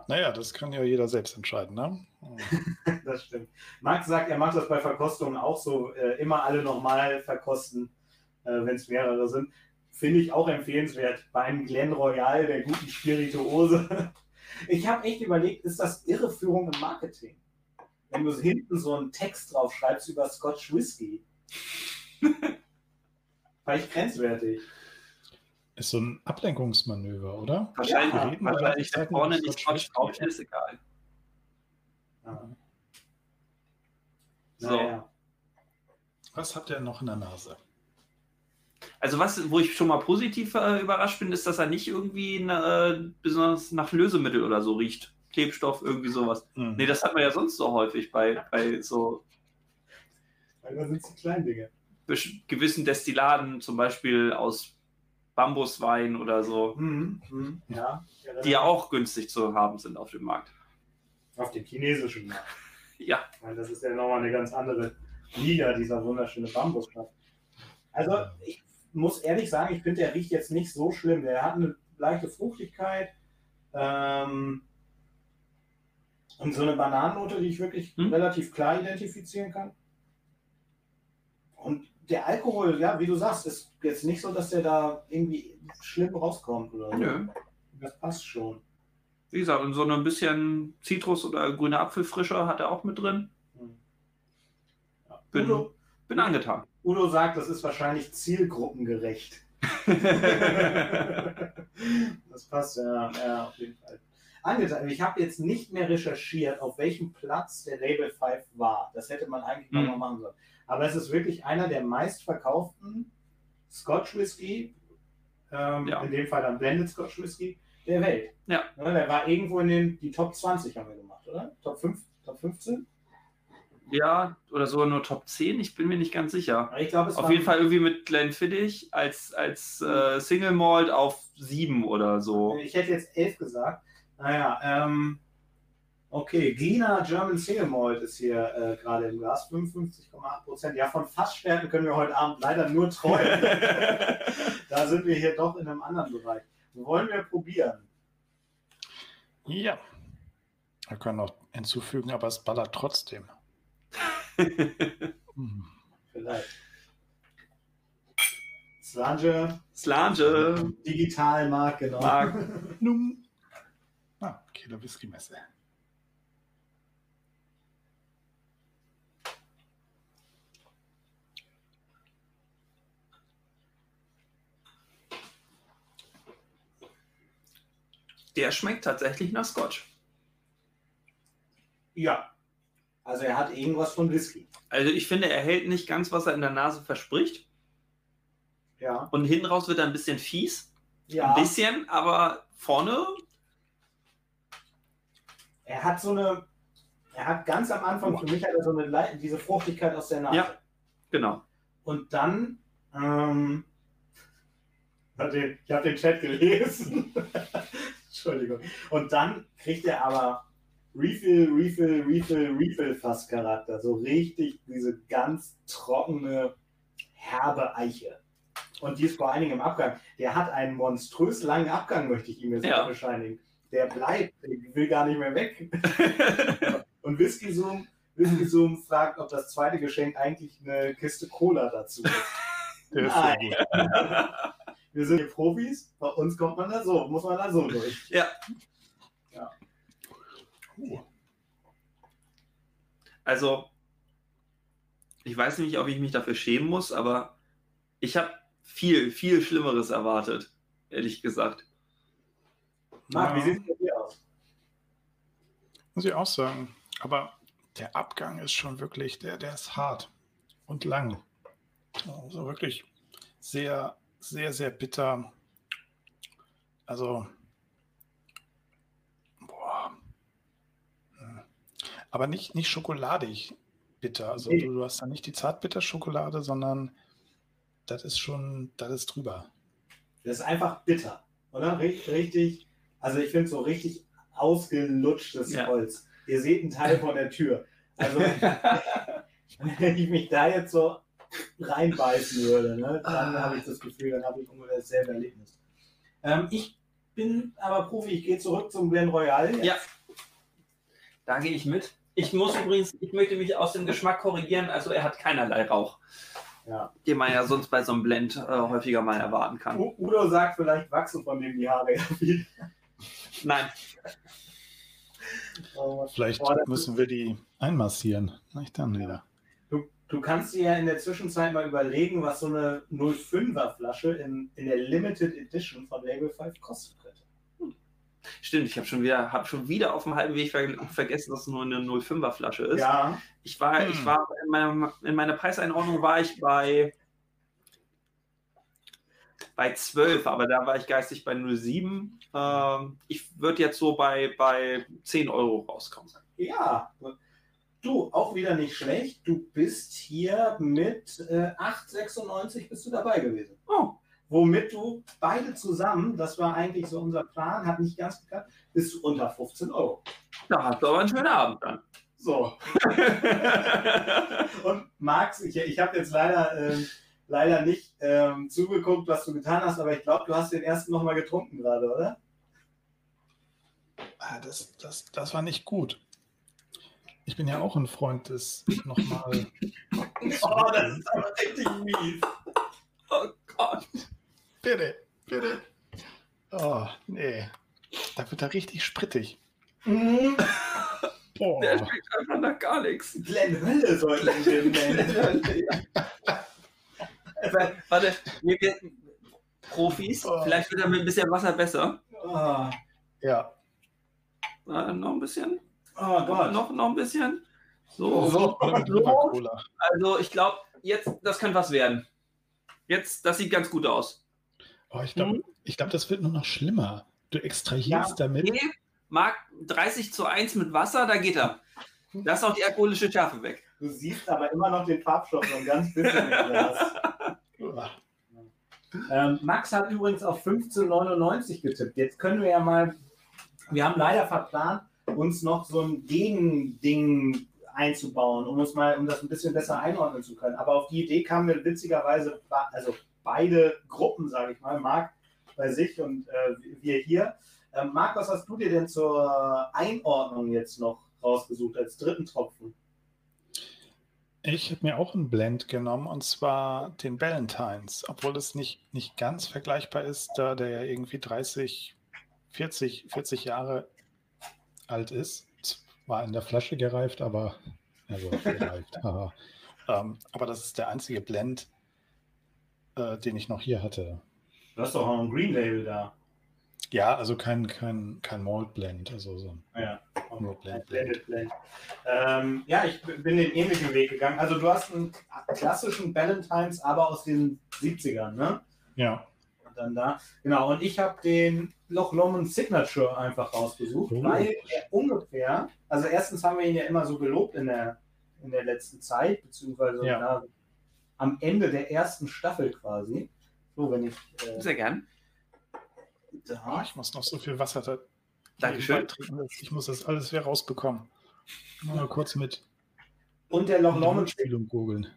Naja, das kann ja jeder selbst entscheiden, ne? Das stimmt. Max sagt, er macht das bei Verkostungen auch so, äh, immer alle nochmal verkosten, äh, wenn es mehrere sind. Finde ich auch empfehlenswert beim Glen Royal, der guten Spirituose. Ich habe echt überlegt, ist das Irreführung im Marketing? Wenn du hinten so einen Text drauf schreibst über Scotch Whisky. Vielleicht grenzwertig. Ist so ein Ablenkungsmanöver, oder? Wahrscheinlich, Ja, reden wahrscheinlich da vorne nicht Scotch drauf, ist egal. Ja. So. Naja. Was habt ihr noch in der Nase? Also was, wo ich schon mal positiv äh, überrascht bin, ist, dass er nicht irgendwie äh, besonders nach Lösemittel oder so riecht. Klebstoff, irgendwie sowas. Mhm. Nee, das hat man ja sonst so häufig bei, bei so Weil da sind die kleinen Dinge. besch- gewissen Destillaten, zum Beispiel aus Bambuswein oder so, Mhm. Mhm. Ja. die ja auch günstig zu haben sind auf dem Markt. Auf dem chinesischen Markt. Ja, Weil das ist ja nochmal eine ganz andere Liga, dieser wunderschöne Bambusstoff. Also, ich muss ehrlich sagen, ich finde, der riecht jetzt nicht so schlimm. Der hat eine leichte Fruchtigkeit ähm, und so eine Bananennote, die ich wirklich Hm? relativ klar identifizieren kann. Der Alkohol, ja, wie du sagst, ist jetzt nicht so, dass der da irgendwie schlimm rauskommt oder so. nö. Das passt schon. Wie gesagt, und so ein bisschen Zitrus oder grüne Apfelfrische hat er auch mit drin. Hm. Bin, Udo, bin angetan. Udo sagt, das ist wahrscheinlich zielgruppengerecht. das passt ja, ja, auf jeden Fall. Angetan. Ich habe jetzt nicht mehr recherchiert, auf welchem Platz der Label 5 war. Das hätte man eigentlich mal Hm. noch machen sollen. Aber es ist wirklich einer der meistverkauften Scotch Whisky, ähm, Ja. in dem Fall dann Blended Scotch Whisky, der Welt. Ja. der war irgendwo in den die Top 20 haben wir gemacht, oder? Top 5, Top 15? ja, oder sogar nur Top 10, ich bin mir nicht ganz sicher. Ich glaube, es Auf jeden Fall irgendwie mit Glenfiddich als, als äh, Single Malt auf 7 oder so. Ich hätte jetzt elf gesagt. Naja, ähm, Okay, Glina German Single Malt ist hier äh, gerade im Glas, 55,8 Prozent. Ja, von Fassstärken können wir heute Abend leider nur träumen. da sind wir hier doch in einem anderen Bereich. Wollen wir probieren? Ja. Wir können noch hinzufügen, aber es ballert trotzdem. Hm. Vielleicht. Slange, Slange. digital Mark, genau. Mark. Ah, Kieler Whisky-Messe. Der schmeckt tatsächlich nach Scotch. Ja. Also er hat irgendwas von Whisky. Also ich finde, er hält nicht ganz, was er in der Nase verspricht. Ja. Und hinten raus wird er ein bisschen fies. Ja. Ein bisschen, aber vorne. Er hat so eine. Er hat ganz am Anfang, für mich er so eine Lei- diese Fruchtigkeit aus der Nase. Ja. Genau. Und dann. Ähm, ich habe den Chat gelesen. Entschuldigung. Und dann kriegt er aber Refill, Refill, Refill, Refill Fass Charakter. So richtig diese ganz trockene, herbe Eiche. Und die ist vor allen Dingen im Abgang. Der hat einen monströs langen Abgang, möchte ich ihm jetzt Ja. bescheinigen. Der bleibt, der will gar nicht mehr weg. Und Whisky Zoom, Whisky Zoom fragt, ob das zweite Geschenk eigentlich eine Kiste Cola dazu ist. Der ist Nein. sehr gut. Wir sind hier Profis, bei uns kommt man da so, muss man da so durch. ja. Uh, Also, ich weiß nicht, ob ich mich dafür schämen muss, aber ich habe viel, viel Schlimmeres erwartet, ehrlich gesagt. Marc, wie Ja. sieht es bei dir aus? muss ich auch sagen. Aber der Abgang ist schon wirklich, der, der ist hart und lang. Also wirklich sehr, sehr, sehr bitter. Also, boah. Aber nicht, nicht schokoladig bitter. Also Nee. du, du hast da nicht die Zartbitterschokolade, sondern das ist schon, das ist drüber. Das ist einfach bitter, oder? Richtig, richtig also ich finde so richtig ausgelutschtes Ja. Holz. Ihr seht einen Teil von der Tür. Also wenn ich mich da jetzt so reinbeißen würde, ne, dann habe ich das Gefühl, dann habe ich ungefähr dasselbe Erlebnis. Ähm, ich bin aber Profi, ich gehe zurück zum Glen Royal. jetzt. Ja. Da gehe ich mit. Ich muss übrigens, ich möchte mich aus dem Geschmack korrigieren, also er hat keinerlei Rauch, Ja. den man ja sonst bei so einem Blend äh, häufiger mal erwarten kann. U- Udo sagt, vielleicht wachsen von dem die Haare ja wieder. Nein, Oh, Vielleicht das müssen wir die einmassieren. Nicht dann wieder. Du, du kannst dir ja in der Zwischenzeit mal überlegen, was so eine 05er Flasche in, in der Limited Edition von Label 5 kostet könnte. stimmt, ich habe schon wieder, habe schon wieder auf dem halben Weg ver vergessen, dass es nur eine 05er Flasche ist. Ja, Ich war, Hm. ich war in, meinem, in meiner Preiseinordnung war ich bei bei 12, aber da war ich geistig bei 07. Ähm, ich würde jetzt so bei, bei 10 Euro rauskommen. ja. Du, auch wieder nicht schlecht. Du bist hier mit äh, 8,96 bist du dabei gewesen. Oh, Womit du beide zusammen, das war eigentlich so unser Plan, hat nicht ganz geklappt, bist du unter 15 Euro. da hast du aber einen schönen Abend dann. So. Und Max, ich, ich habe jetzt leider, ähm, leider nicht ähm, zugeguckt, was du getan hast, aber ich glaube, du hast den ersten nochmal getrunken gerade, oder? Ah, das, das, das war nicht gut. Ich bin ja auch ein Freund des nochmal. Oh, das ist aber richtig mies. oh Gott. Bitte, bitte. Oh, nee. Da wird er richtig sprittig. Mhm. Boah. Der schmeckt einfach nach gar nichts. Glenn Hölle soll ich den nennen. Warte, wir, wir, Profis, Oh. vielleicht wird er mit ein bisschen Wasser besser. Oh, Ja. Äh, noch ein bisschen. oh Gott. Noch, noch ein bisschen. So. So. Mit Cola. Also ich glaube, jetzt, das könnte was werden. Jetzt, das sieht ganz gut aus. Oh, ich glaube, ich glaub, das wird nur noch schlimmer. Du extrahierst Ja. damit. Nee, Marc, 30 zu 1 mit Wasser, da geht er. Da ist auch die alkoholische Schärfe weg. Du siehst aber immer noch den Farbstoff so ein ganz bisschen im Glas. Ähm, Max hat übrigens auf 15,99 getippt. Jetzt können wir ja mal, wir haben leider verplant, uns noch so ein Gegending einzubauen, um uns mal, um das ein bisschen besser einordnen zu können. Aber auf die Idee kamen wir witzigerweise, also beide Gruppen, sage ich mal, Marc bei sich und äh, wir hier. Ähm, Marc, was hast du dir denn zur Einordnung jetzt noch rausgesucht als dritten Tropfen? Ich habe mir auch einen Blend genommen und zwar den Ballantines, obwohl es nicht, nicht ganz vergleichbar ist, da der ja irgendwie 30, 40, 40 Jahre alt ist. War in der Flasche gereift, aber also gereift. ähm, aber das ist der einzige Blend, äh, den ich noch hier hatte. Du hast doch auch ein Green Label da. Ja, also kein, kein, kein Malt Blend, also so Ja, nur Blend, Blended Blend. Ähm, ja, ich bin den ähnlichen Weg gegangen. Also du hast einen klassischen Valentines, aber aus den 70ern, ne? Ja. Und dann da. Genau, und ich habe den Loch Lomond Signature einfach rausgesucht, Oh. weil er ungefähr, also erstens haben wir ihn ja immer so gelobt in der, in der letzten Zeit, beziehungsweise Ja. na, am Ende der ersten Staffel quasi. So, wenn ich äh, Sehr gern. Oh, ich muss noch so viel Wasser da Dankeschön. trinken. Ich muss das alles wieder rausbekommen. Mal kurz mit Und der Loch Lomond googeln.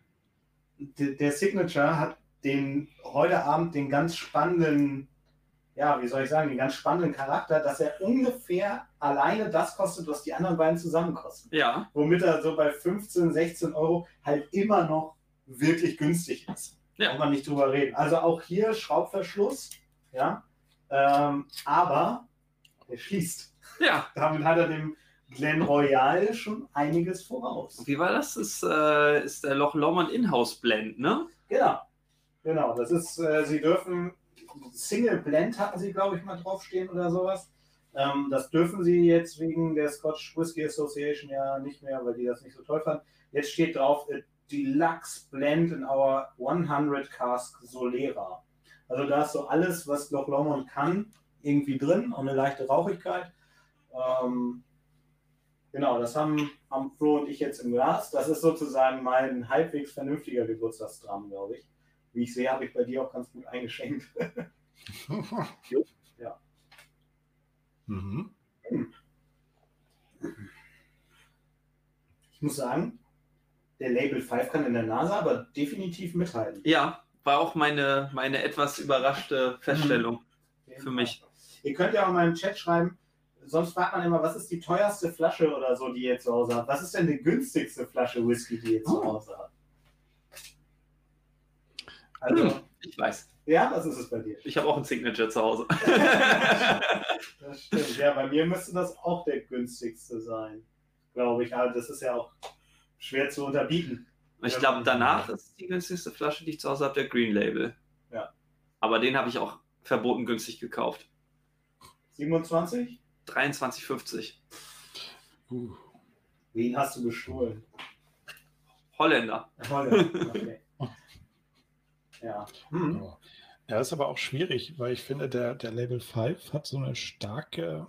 der, der Signature hat den heute Abend den ganz spannenden, ja, wie soll ich sagen, den ganz spannenden Charakter, dass er ungefähr alleine das kostet, was die anderen beiden zusammen kosten. Ja, Womit er so bei 15, 16 Euro halt immer noch wirklich günstig ist. Ja. Kann man nicht drüber reden. Also auch hier Schraubverschluss, ja, ähm, aber der schließt. ja. Damit hat er dem Glen Royal schon einiges voraus. Wie war das? Ist, äh, ist der Loch Lomond Inhouse Blend, ne? Genau. Genau. Das ist, äh, Sie dürfen Single Blend hatten Sie, glaube ich, mal draufstehen oder sowas. Ähm, das dürfen Sie jetzt wegen der Scotch Whisky Association ja nicht mehr, weil die das nicht so toll fanden. Jetzt steht drauf äh, Deluxe Blend in our 100 Cask Solera. Also da ist so alles, was Loch Lomond kann, irgendwie drin und eine leichte Rauchigkeit. Ähm, genau, das haben, haben Flo und ich jetzt im Glas. Das ist sozusagen mein halbwegs vernünftiger Geburtstagsdramen, glaube ich. Wie ich sehe, habe ich bei dir auch ganz gut eingeschenkt. Ja. Mhm. Ich muss sagen, der Label 5 kann in der Nase aber definitiv mithalten. Ja, war auch meine, meine etwas überraschte Feststellung für mich. Ihr könnt ja auch mal im Chat schreiben, sonst fragt man immer, was ist die teuerste Flasche oder so, die ihr zu Hause habt? Was ist denn die günstigste Flasche Whisky, die ihr zu Oh. Hause habt? Also, Ich weiß. ja, was ist es bei dir? Ich habe auch ein Signature zu Hause. Das stimmt. Ja, bei mir müsste das auch der günstigste sein, glaube ich. Aber das ist ja auch schwer zu unterbieten. Ich glaube, danach ist die günstigste Flasche, die ich zu Hause habe, der Green Label. Ja. Aber den habe ich auch verboten günstig gekauft. 27? 23,50. Uh. Wen hast du gestohlen? Holländer. Holland. Okay. Ja. Hm. Ja. Ja, ist aber auch schwierig, weil ich finde, der, der Label 5 hat so eine starke,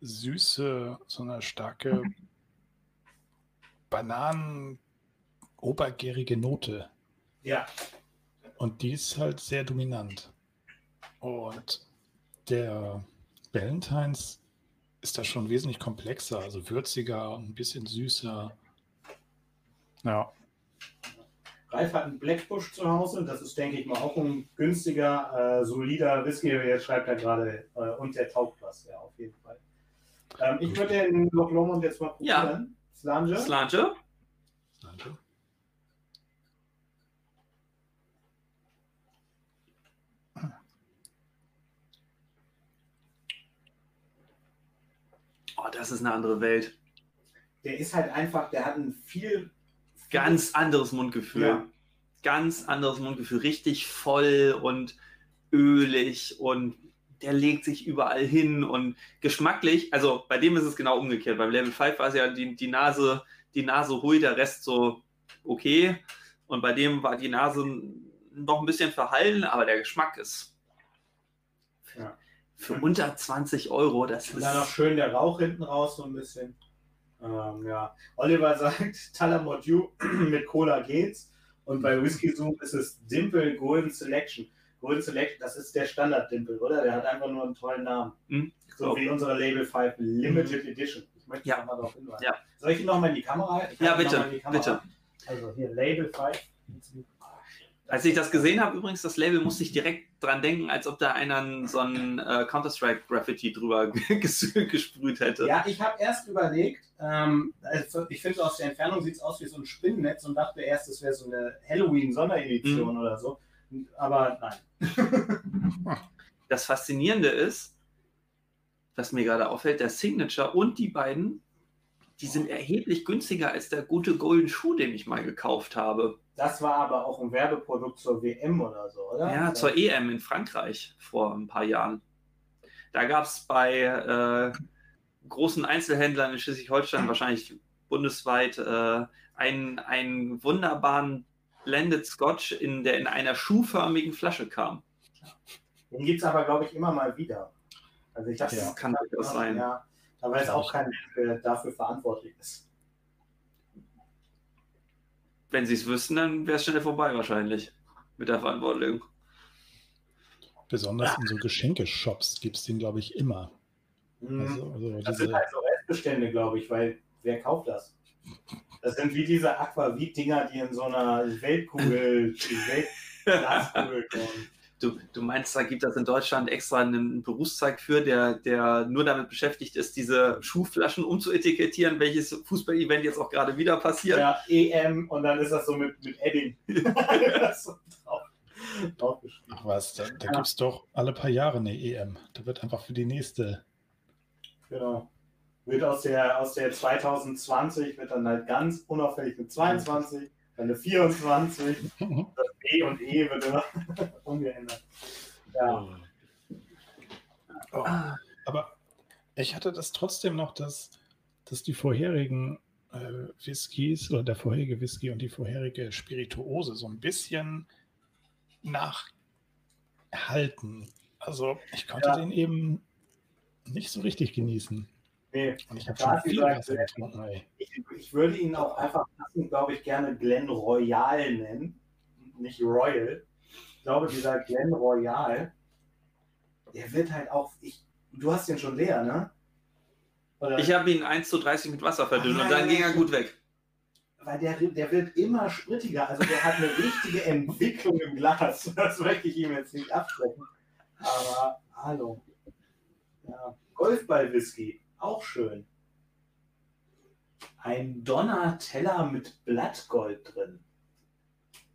süße, so eine starke Bananen-obergärige Note. Ja. Und die ist halt sehr dominant. Und der Valentines ist da schon wesentlich komplexer, also würziger und ein bisschen süßer. Ja, Ralf hat einen Blackbush zu Hause. Das ist, denke ich mal, auch ein günstiger, äh, solider Whisky. Jetzt schreibt er gerade, äh, und der taugt was, ja, auf jeden Fall. Ähm, ich würde den Loch Lomond jetzt mal Ja. probieren. Slange. Slange. Oh, das ist eine andere Welt. Der ist halt einfach, der hat ein viel. Ganz anderes Mundgefühl. Ja. Ganz anderes Mundgefühl. Richtig voll und ölig und der legt sich überall hin und geschmacklich, also bei dem ist es genau umgekehrt. Beim Level 5 war es ja die, die Nase, die Nase ruhig, der Rest so okay. Und bei dem war die Nase noch ein bisschen verhallen, aber der Geschmack ist. Für unter 20 Euro, das Und dann noch ist. schön der Rauch hinten raus, so ein bisschen. Ähm, ja. Oliver sagt, Talamont You mit Cola geht's. Und bei Whisky Zoom ist es Dimple Golden Selection. Golden Select, das ist der Standard-Dimpel, oder? Der hat einfach nur einen tollen Namen. Hm? So wie unsere Label 5 Limited Edition. Ich möchte Ja. nochmal darauf hinweisen. Ja. Soll ich ihn nochmal in die Kamera? Ich Ja, bitte, bitte. Also hier, Label 5. Als ich das gesehen habe, übrigens, das Label, musste ich direkt dran denken, als ob da einer so ein äh, Counter-Strike-Graffiti drüber ges- gesprüht hätte. Ja, ich habe erst überlegt, ähm, also ich finde aus der Entfernung sieht es aus wie so ein Spinnennetz und dachte erst, es wäre so eine Halloween-Sonderedition Mhm. oder so. Aber nein. Das Faszinierende ist, was mir gerade auffällt, der Signature und die beiden, die sind erheblich günstiger als der gute Golden Schuh, den ich mal gekauft habe. Das war aber auch ein Werbeprodukt zur WM oder so, oder? Ja, zur EM in Frankreich vor ein paar Jahren. Da gab es bei äh, großen Einzelhändlern in Schleswig-Holstein, wahrscheinlich bundesweit, äh, einen, einen wunderbaren Blended Scotch, in der in einer schuhförmigen Flasche kam. Den gibt es aber, glaube ich, immer mal wieder. Also ich Das habe kann durchaus sein. Ja, aber es auch kein Mensch, der dafür verantwortlich ist. Wenn sie es wüssten, dann wäre es schnell vorbei wahrscheinlich mit der Verantwortung. Besonders in so Geschenkeshops gibt es den, glaube ich, immer. Mhm. Also, also Das diese, sind halt so Restbestände, glaube ich, weil wer kauft das? Das sind wie diese Aquavit-Dinger, die in so einer Weltkugel, Weltglaskugel kommen. Du, du meinst, da gibt es in Deutschland extra einen Berufszweig für, der, der nur damit beschäftigt ist, diese Schuhflaschen umzuetikettieren, welches Fußball-Event jetzt auch gerade wieder passiert. Ja, EM und dann ist das so mit, mit Edding. so drauf, ach was, da, da Ja. gibt es doch alle paar Jahre eine EM. Da wird einfach für die nächste. Genau. Wird aus der, aus der 2020 wird dann halt ganz unauffällig eine 22, dann eine 24, das B und E wird immer umgeändert. Ja. Oh. Aber ich hatte das trotzdem noch, dass, dass die vorherigen äh, Whiskys oder der vorherige Whisky und die vorherige Spirituose so ein bisschen nachhalten. Also ich konnte Ja. den eben nicht so richtig genießen. Nee, Und ich habe schon viel gesagt, Wasser ich, ich würde ihn auch einfach glaube ich, gerne Glen Royal nennen. Nicht Royal. Ich glaube, dieser Glen Royal, der wird halt auch. Ich, du hast den schon leer, ne? Oder? Ich habe ihn 1 zu 30 mit Wasser verdünnt Ah, und dann ja, ging er gut weg. weil der, der wird immer sprittiger. Also der hat eine richtige Entwicklung im Glas. Das möchte ich ihm jetzt nicht absprechen. Aber hallo. Ja. Golfball-Whisky, auch schön. Ein Donatella mit Blattgold drin.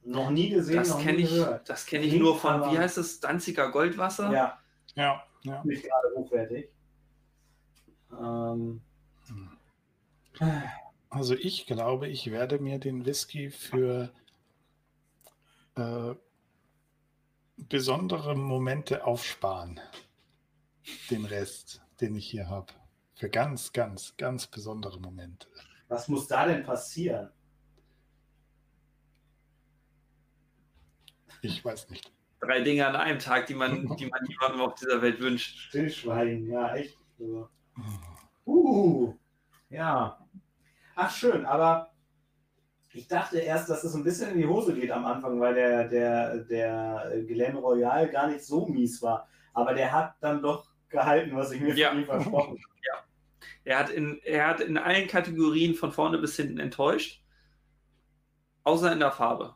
Noch nie gesehen, Das noch kenne nie ich, gehört. das kenn ich Klingt nur von, aber- wie heißt es, Danziger Goldwasser? Ja, Ja, ja. nicht gerade hochwertig. Ähm, Also ich glaube, ich werde mir den Whisky für äh, besondere Momente aufsparen. Den Rest, den ich hier habe. Für ganz, ganz, ganz besondere Momente. was muss da denn passieren? Ich weiß nicht. Drei Dinge an einem Tag, die man, die man niemandem auf dieser Welt wünscht. Stillschweigen, ja, echt. So. Uh, ja. Ach, schön, aber ich dachte erst, dass es ein bisschen in die Hose geht am Anfang, weil der, der, der Glen Royal gar nicht so mies war. Aber der hat dann doch gehalten, was ich mir Ja. von ihm versprochen habe. Er hat, in, er hat in allen Kategorien von vorne bis hinten enttäuscht. Außer in der Farbe.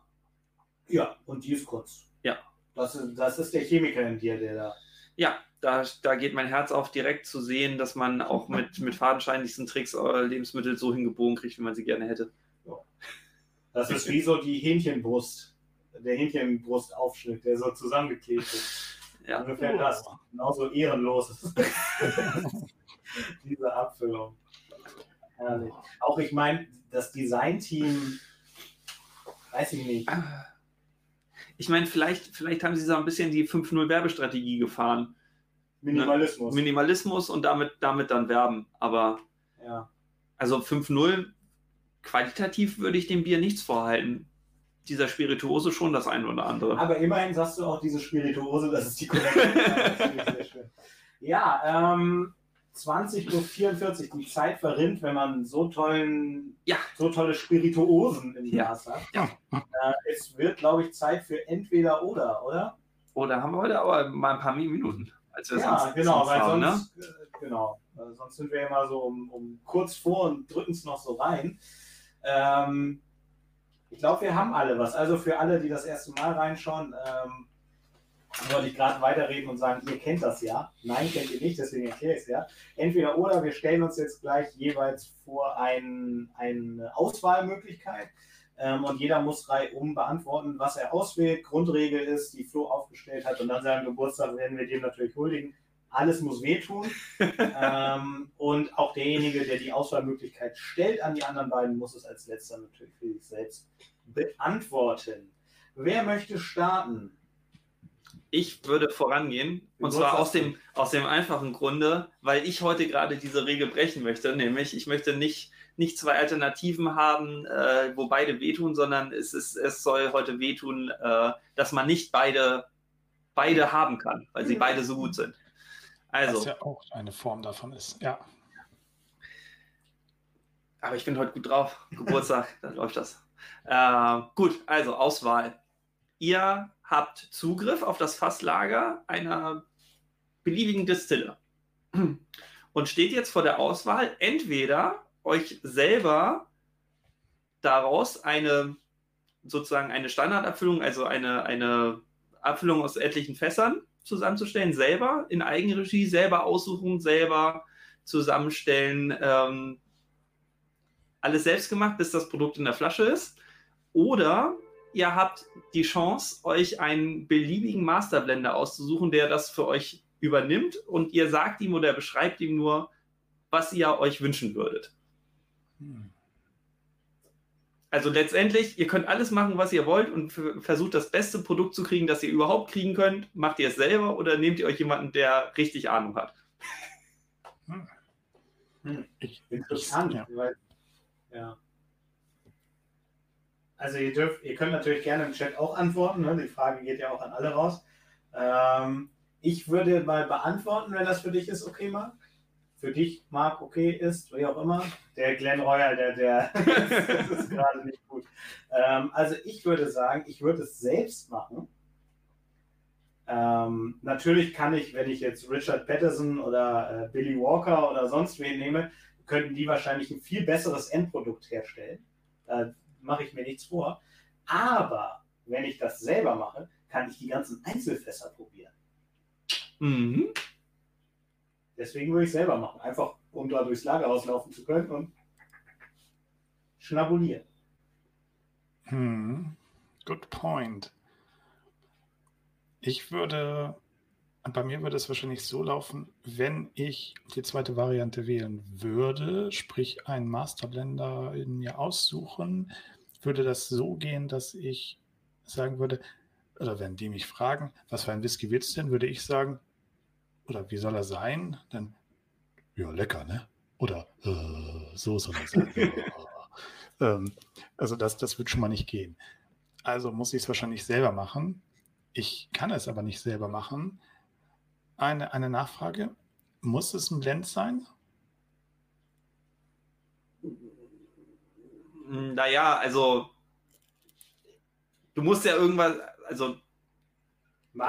Ja, und die ist kurz. Ja. Das ist, das ist der Chemiker in dir, der da. Ja, da, da geht mein Herz auf, direkt zu sehen, dass man auch mit, mit fadenscheinlichsten Tricks äh, Lebensmittel so hingebogen kriegt, wie man sie gerne hätte. Das ist wie so die Hähnchenbrust. Der Hähnchenbrustaufschnitt, der so zusammengeklebt ist. Ja. Ungefähr das. Genauso ehrenlos ist diese Abfüllung. Herrlich. Auch ich meine, das Designteam, weiß ich nicht. Ich meine, vielleicht, vielleicht haben sie so ein bisschen die 5-0 Werbestrategie gefahren. Minimalismus. Minimalismus und damit, damit dann werben. Aber ja. also 5-0, qualitativ würde ich dem Bier nichts vorhalten. Dieser Spirituose schon das eine oder andere. Aber immerhin sagst du auch diese Spirituose, das ist die korrekte. Ja, ähm, 20 plus 44, die Zeit verrinnt, wenn man so tollen, Ja. so tolle Spirituosen im. Glas hat. Ja. Äh, es wird, glaube ich, Zeit für entweder oder, oder? Da haben wir heute aber mal ein paar Minuten. Als wir Ja, sonst, genau, sonst weil haben, ne? sonst, äh, genau, sonst sind wir ja mal so um, um kurz vor und drücken es noch so rein. Ähm, ich glaube, wir haben alle was. Also für alle, die das erste Mal reinschauen, ähm, wollte ich gerade weiterreden und sagen, ihr kennt das ja. Nein, kennt ihr nicht, deswegen erkläre ich es ja. Entweder oder, wir stellen uns jetzt gleich jeweils vor ein, eine Auswahlmöglichkeit. Ähm, und jeder muss reihum beantworten, was er auswählt. Grundregel ist, die Flo aufgestellt hat. Und an seinem Geburtstag werden wir dem natürlich huldigen. Alles muss wehtun. ähm, und auch derjenige, der die Auswahlmöglichkeit stellt an die anderen beiden, muss es als letzter natürlich für sich selbst beantworten. Wer möchte starten? Ich würde vorangehen. Und Du zwar aus dem, aus dem einfachen Grunde, weil ich heute gerade diese Regel brechen möchte. Nämlich, ich möchte nicht, nicht zwei Alternativen haben, äh, wo beide wehtun, sondern es, ist, es soll heute wehtun, äh, dass man nicht beide, beide haben kann, weil sie beide so gut sind. Also, Was ja auch eine Form davon ist. Ja. aber ich bin heute gut drauf. Geburtstag, dann läuft das. Äh, gut, also Auswahl. Ihr habt Zugriff auf das Fasslager einer beliebigen Distille und steht jetzt vor der Auswahl, entweder euch selber daraus eine sozusagen eine Standardabfüllung, also eine, eine Abfüllung aus etlichen Fässern zusammenzustellen, selber in Eigenregie, selber aussuchen, selber zusammenstellen, ähm, alles selbst gemacht, bis das Produkt in der Flasche ist. Oder ihr habt die Chance, euch einen beliebigen Masterblender auszusuchen, der das für euch übernimmt und ihr sagt ihm oder beschreibt ihm nur, was ihr euch wünschen würdet. Hm. Also letztendlich, ihr könnt alles machen, was ihr wollt und versucht das beste Produkt zu kriegen, das ihr überhaupt kriegen könnt. Macht ihr es selber oder nehmt ihr euch jemanden, der richtig Ahnung hat? Ich, Interessant. Ja. Weil, ja. Also ihr dürft, ihr könnt natürlich gerne im Chat auch antworten. Ne? Die Frage geht ja auch an alle raus. Ähm, ich würde mal beantworten, wenn das für dich ist, okay, Marc. Für dich, Marc, okay ist, wie auch immer. Der Glenn Royal, der, der das ist gerade nicht gut. Ähm, also ich würde sagen, ich würde es selbst machen. Ähm, natürlich kann ich, wenn ich jetzt Richard Patterson oder äh, Billy Walker oder sonst wen nehme, könnten die wahrscheinlich ein viel besseres Endprodukt herstellen. Da mache ich mir nichts vor. Aber wenn ich das selber mache, kann ich die ganzen Einzelfässer probieren. Mhm. Deswegen würde ich selber machen. Einfach, um da durchs Lagerhaus laufen zu können und schnabulieren. Hm. Good point. Ich würde, bei mir würde es wahrscheinlich so laufen, wenn ich die zweite Variante wählen würde, sprich einen Masterblender in mir aussuchen, würde das so gehen, dass ich sagen würde, oder wenn die mich fragen, was für ein Whisky willst du denn, würde ich sagen, oder wie soll er sein? Dann, ja, lecker, ne? Oder äh, so soll er sein. Ähm, also das, das wird schon mal nicht gehen. Also muss ich es wahrscheinlich selber machen. Ich kann es aber nicht selber machen. Eine, eine Nachfrage. Muss es ein Blend sein? Naja, also du musst ja irgendwas, also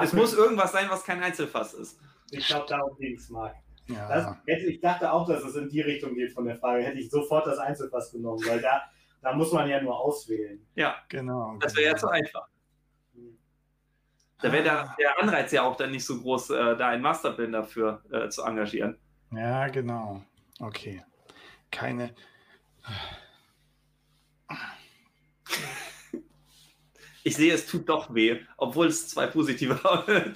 es muss irgendwas sein, was kein Einzelfass ist. Ich glaube, darum ging es, Marc. Ja. Das, hätte, ich dachte auch, dass es in die Richtung geht von der Frage. Hätte ich sofort das Einzelfass genommen, weil da, da muss man ja nur auswählen. Ja, genau. das wäre ja zu einfach. Da wäre der, der Anreiz ja auch dann nicht so groß, äh, da einen Masterblender für äh, zu engagieren. Ja, genau. Okay. Keine. Ich sehe, es tut doch weh, obwohl es zwei positive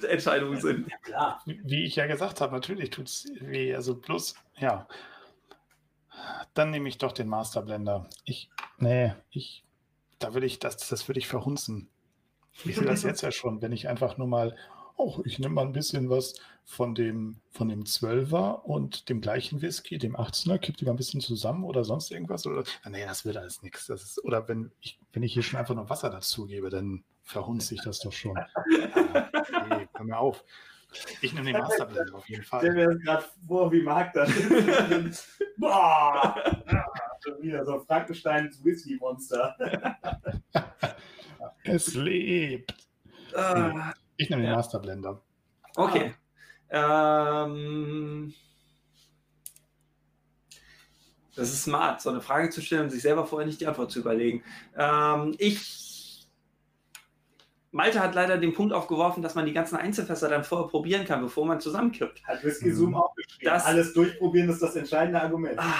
Entscheidungen sind. Ja, klar. Wie ich ja gesagt habe, natürlich tut es weh. Also plus, ja. Dann nehme ich doch den Masterblender. Ich, nee, ich, da will ich, das, das würde ich verhunzen. Ich sehe das jetzt ja schon, wenn ich einfach nur mal, oh, ich nehme mal ein bisschen was von dem, von dem 12er und dem gleichen Whisky, dem 18er, kipp die mal ein bisschen zusammen oder sonst irgendwas. Oder, Ah, nee, das wird alles nichts. Das ist, oder wenn ich, wenn ich hier schon einfach nur Wasser dazugebe, dann verhunze ich das doch schon. Ah, nee, hör mir auf. Ich nehme den Masterblender auf jeden Stell Fall. mir das gerade vor, wie Marc da sitzt. Boah! Ja, schon wieder so ein Frankensteins Whisky-Monster. Es lebt. Ah, Ich nehme den Ja. Master Blender. Okay. Ähm, das ist smart, so eine Frage zu stellen und sich selber vorher nicht die Antwort zu überlegen. Ähm, ich. Malte hat leider den Punkt aufgeworfen, dass man die ganzen Einzelfässer dann vorher probieren kann, bevor man zusammenkippt. Hat Whisky Zoom auch geschrieben. Das- Alles durchprobieren ist das entscheidende Argument. Ah,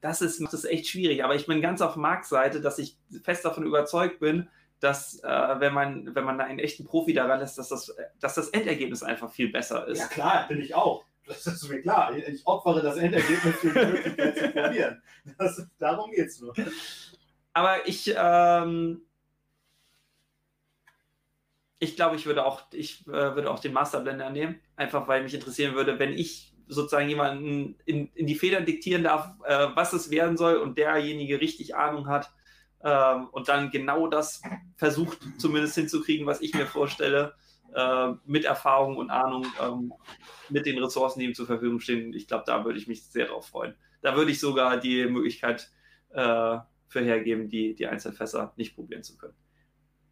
das ist, macht es echt schwierig, aber ich bin ganz auf Marks Seite, dass ich fest davon überzeugt bin, dass äh, wenn man wenn man einen echten Profi daran lässt, dass das, dass das Endergebnis einfach viel besser ist. Ja klar, bin ich auch. Das ist mir klar. Ich opfere das Endergebnis für die Möglichkeit zu probieren. Das, darum geht es nur. Aber ich, ähm, ich glaube, ich würde auch, ich äh, würde auch den Masterblender nehmen, einfach weil mich interessieren würde, wenn ich sozusagen jemanden in, in die Federn diktieren darf, äh, was es werden soll und derjenige richtig Ahnung hat ähm, und dann genau das versucht zumindest hinzukriegen, was ich mir vorstelle, äh, mit Erfahrung und Ahnung, ähm, mit den Ressourcen, die ihm zur Verfügung stehen. Ich glaube, da würde ich mich sehr drauf freuen. Da würde ich sogar die Möglichkeit äh, für hergeben, die, die Einzelfässer nicht probieren zu können.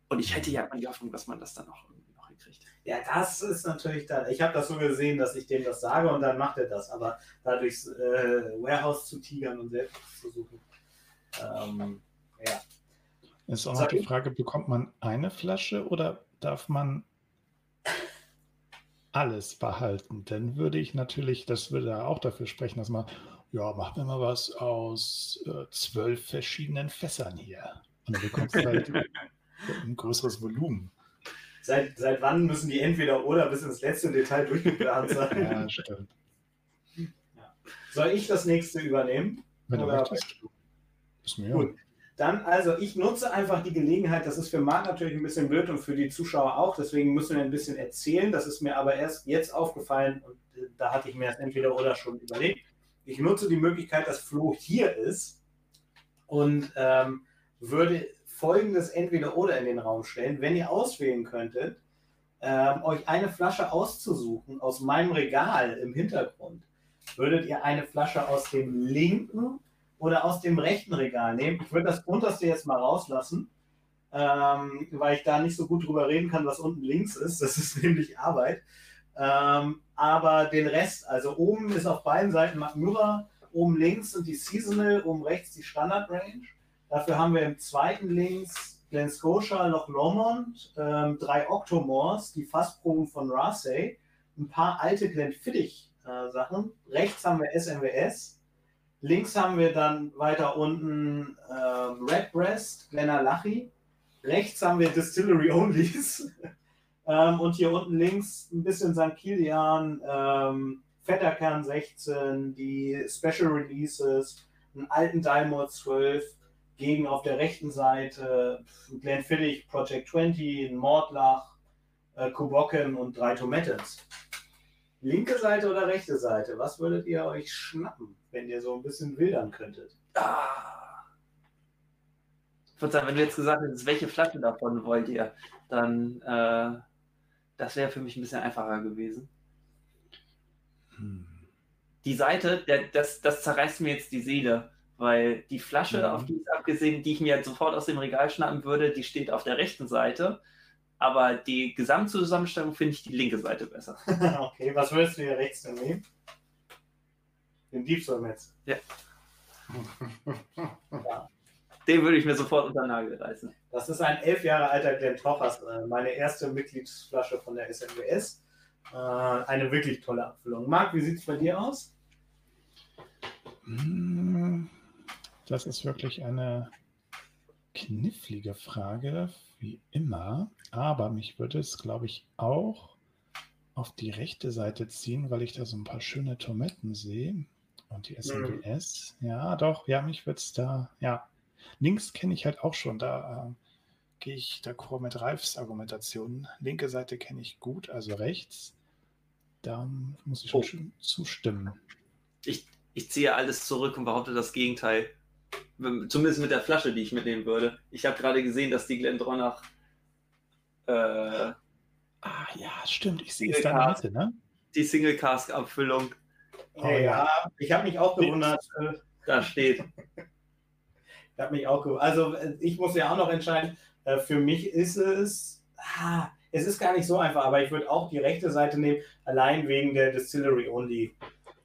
Und ich hätte ja die Hoffnung, dass man das dann auch irgendwie noch hinkriegt. Ja, das ist natürlich dann. Ich habe das so gesehen, dass ich dem das sage und dann macht er das. Aber da durchs äh, Warehouse zu tigern und selbst zu suchen. Ähm, ja. Ist auch noch die. Frage, bekommt man eine Flasche oder darf man alles behalten? Dann würde ich natürlich, das würde ja auch dafür sprechen, dass man, ja, mach mir mal was aus äh, zwölf verschiedenen Fässern hier. Und dann bekommst du halt ein größeres Volumen. Seit, seit wann müssen die entweder oder bis ins letzte Detail durchgeplant sein? Ja, stimmt. Soll ich das nächste übernehmen? Wenn du Oder- möchtest. Ist mir Gut. Dann, also ich nutze einfach die Gelegenheit, das ist für Marc natürlich ein bisschen blöd und für die Zuschauer auch, deswegen müssen wir ein bisschen erzählen. Das ist mir aber erst jetzt aufgefallen und äh, da hatte ich mir das entweder oder schon überlegt. Ich nutze die Möglichkeit, dass Flo hier ist und ähm, würde folgendes entweder oder in den Raum stellen. Wenn ihr auswählen könntet, ähm, euch eine Flasche auszusuchen aus meinem Regal im Hintergrund, würdet ihr eine Flasche aus dem linken oder aus dem rechten Regal nehmen. Ich würde das unterste jetzt mal rauslassen, ähm, weil ich da nicht so gut drüber reden kann, was unten links ist. Das ist nämlich Arbeit. Ähm, aber den Rest, also oben ist auf beiden Seiten Magmura, oben links sind die Seasonal, oben rechts die Standard Range. Dafür haben wir im zweiten links Glen Scotia, Loch Lomond, ähm, drei Octomores, die Fassproben von Rarsay, ein paar alte Glenfiddich äh, Sachen. Rechts haben wir SMWS, Links haben wir dann weiter unten ähm, Redbreast, Glenalachi. Rechts haben wir Distillery Onlys. ähm, und hier unten links ein bisschen St. Kilian, ähm, Fetterkern 16, die Special Releases, einen alten Daimor 12, gegen auf der rechten Seite Glenfiddich Project 20, ein Mordlach, äh, Kubocken und drei Tomates. Linke Seite oder rechte Seite? Was würdet ihr euch schnappen, wenn ihr so ein bisschen wildern könntet? Ah. Ich würde sagen, wenn du jetzt gesagt hättest, welche Flasche davon wollt ihr, dann äh, das wäre für mich ein bisschen einfacher gewesen. Hm. Die Seite, der, das, das zerreißt mir jetzt die Seele, weil die Flasche, Ja. auf die ist abgesehen, die ich mir jetzt sofort aus dem Regal schnappen würde, die steht auf der rechten Seite. Aber die Gesamtzusammenstellung finde ich die linke Seite besser. okay, was würdest du hier rechts nehmen? Den Diebstahlmetz. Ja. Den würde ich mir sofort unter den Nagel reißen. Das ist ein elf Jahre alter Glen Tochers, äh, meine erste Mitgliedsflasche von der SNWS. Äh, eine wirklich tolle Abfüllung. Marc, wie sieht es bei dir aus? Hm, Das ist wirklich eine knifflige Frage, wie immer. Aber mich würde es, glaube ich, auch auf die rechte Seite ziehen, weil ich da so ein paar schöne Tomaten sehe. Und die SMWS. Ja, doch, ja, mich würde es da, ja. Links kenne ich halt auch schon, da äh, gehe ich d'accord mit Ralfs Argumentation. Linke Seite kenne ich gut, also rechts. Da muss ich schon Oh. schön zustimmen. Ich, ich ziehe alles zurück und behaupte das Gegenteil. Zumindest mit der Flasche, die ich mitnehmen würde. Ich habe gerade gesehen, dass die Glendronach äh, Ah, ja, stimmt. Ich sehe es da in der Cast. Mitte, ne? die Single Cask Abfüllung Oh, ja, ich habe mich auch gewundert. da steht. Ich habe mich auch gewundert. Also, äh, ich muss ja auch noch entscheiden. Äh, für mich ist es. ah, es ist gar nicht so einfach, aber ich würde auch die rechte Seite nehmen, allein wegen der Distillery Only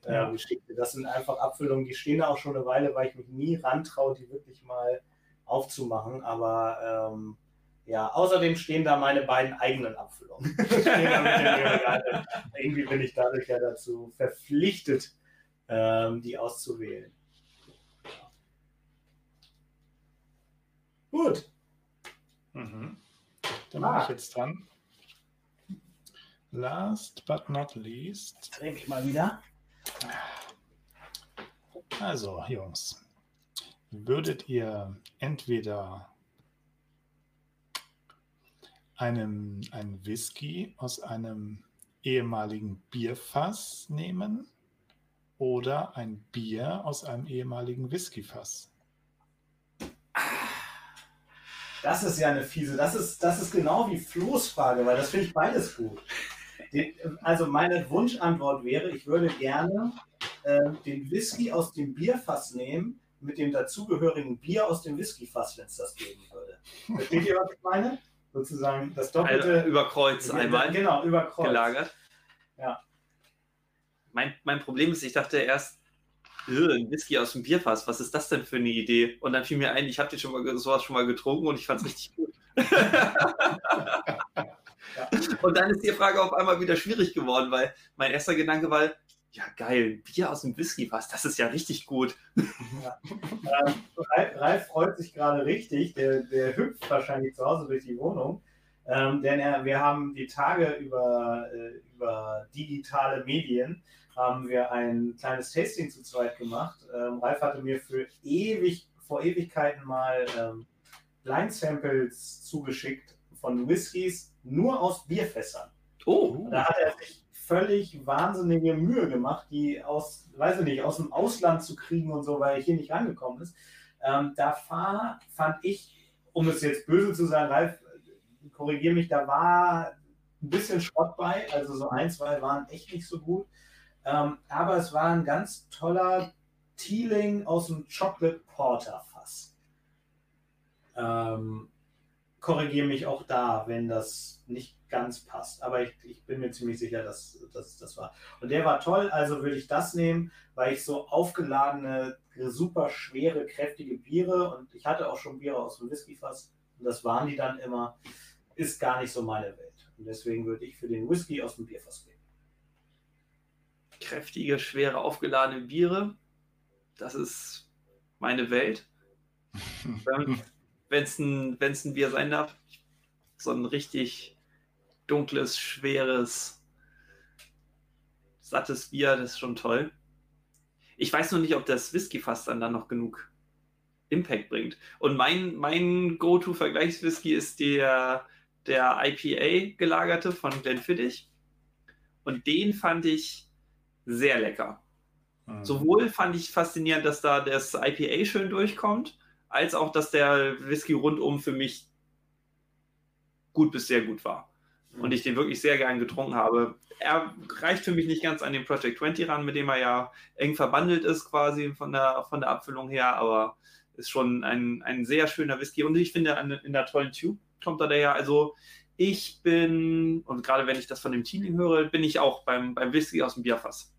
äh, Ja. Geschichte. Das sind einfach Abfüllungen, die stehen da auch schon eine Weile, weil ich mich nie rantraue, die wirklich mal aufzumachen. Aber ähm, ja, außerdem stehen da meine beiden eigenen Abfüllungen. Irgendwie bin ich dadurch ja dazu verpflichtet, ähm, die auszuwählen. Gut. Mhm. Dann Ah. bin ich jetzt dran. Last but not least. Dreh mich mal wieder. Also, Jungs, würdet ihr entweder einem, einen Whisky aus einem ehemaligen Bierfass nehmen oder ein Bier aus einem ehemaligen Whiskyfass? Das ist ja eine fiese, das ist, das ist genau wie Flo's Frage, weil das finde ich beides gut. Den, also meine Wunschantwort wäre, ich würde gerne äh, den Whisky aus dem Bierfass nehmen, mit dem dazugehörigen Bier aus dem Whiskyfass, wenn es das geben würde. Versteht ihr, was ich meine? Sozusagen das Also, doppelte über Kreuz einmal Genau, über Kreuz. gelagert. Ja. Mein, mein Problem ist, ich dachte erst, "Äh, ein Whisky aus dem Bierfass, was ist das denn für eine Idee? Und dann fiel mir ein, ich habe schon mal sowas schon mal getrunken und ich fand es richtig gut. Und dann ist die Frage auf einmal wieder schwierig geworden, weil mein erster Gedanke war, ja geil, Bier aus dem Whiskyfass, das ist ja richtig gut. Ähm, Ralf, Ralf freut sich gerade richtig, der, der hüpft wahrscheinlich zu Hause durch die Wohnung. Ähm, denn er, wir haben die Tage über, äh, über digitale Medien haben wir ein kleines Tasting zu zweit gemacht. Ähm, Ralf hatte mir für ewig, vor Ewigkeiten mal ähm, Blind Samples zugeschickt von Whiskys nur aus Bierfässern. Oh, Da hat er sich völlig wahnsinnige Mühe gemacht, die aus, weiß ich nicht, aus dem Ausland zu kriegen und so, weil er hier nicht rangekommen ist. Ähm, da war, fand ich, um es jetzt böse zu sagen, Ralf, korrigiere mich, da war ein bisschen Schrott bei, also so ein, zwei waren echt nicht so gut. Ähm, aber es war ein ganz toller Teeling aus dem Chocolate Porter Fass. Ähm, korrigiere mich auch da, wenn das nicht ganz passt. Aber ich, ich bin mir ziemlich sicher, dass, dass das war. Und der war toll, also würde ich das nehmen, weil ich so aufgeladene, super schwere, kräftige Biere und ich hatte auch schon Biere aus dem Whiskyfass und das waren die dann immer, ist gar nicht so meine Welt. Und deswegen würde ich für den Whisky aus dem Bierfass gehen. kräftige, schwere, aufgeladene Biere, das ist meine Welt. Wenn es ein, wenn's ein Bier sein darf, so ein richtig dunkles, schweres, sattes Bier, das ist schon toll. Ich weiß nur nicht, ob das Whisky-Fass dann, dann noch genug Impact bringt. Und mein, mein Go-To-Vergleichswhisky ist der, der IPA gelagerte von Glenfiddich. Und den fand ich sehr lecker. Mhm. Sowohl fand ich faszinierend, dass da das IPA schön durchkommt, als auch, dass der Whisky rundum für mich gut bis sehr gut war. Und ich den wirklich sehr gern getrunken habe. Er reicht für mich nicht ganz an den Project 20 ran, mit dem er ja eng verbandelt ist, quasi von der, von der Abfüllung her, aber ist schon ein, ein sehr schöner Whisky. Und ich finde, an- in der tollen Tube kommt er daher. Also, ich bin, und gerade wenn ich das von dem Teaming höre, bin ich auch beim, beim Whisky aus dem Bierfass.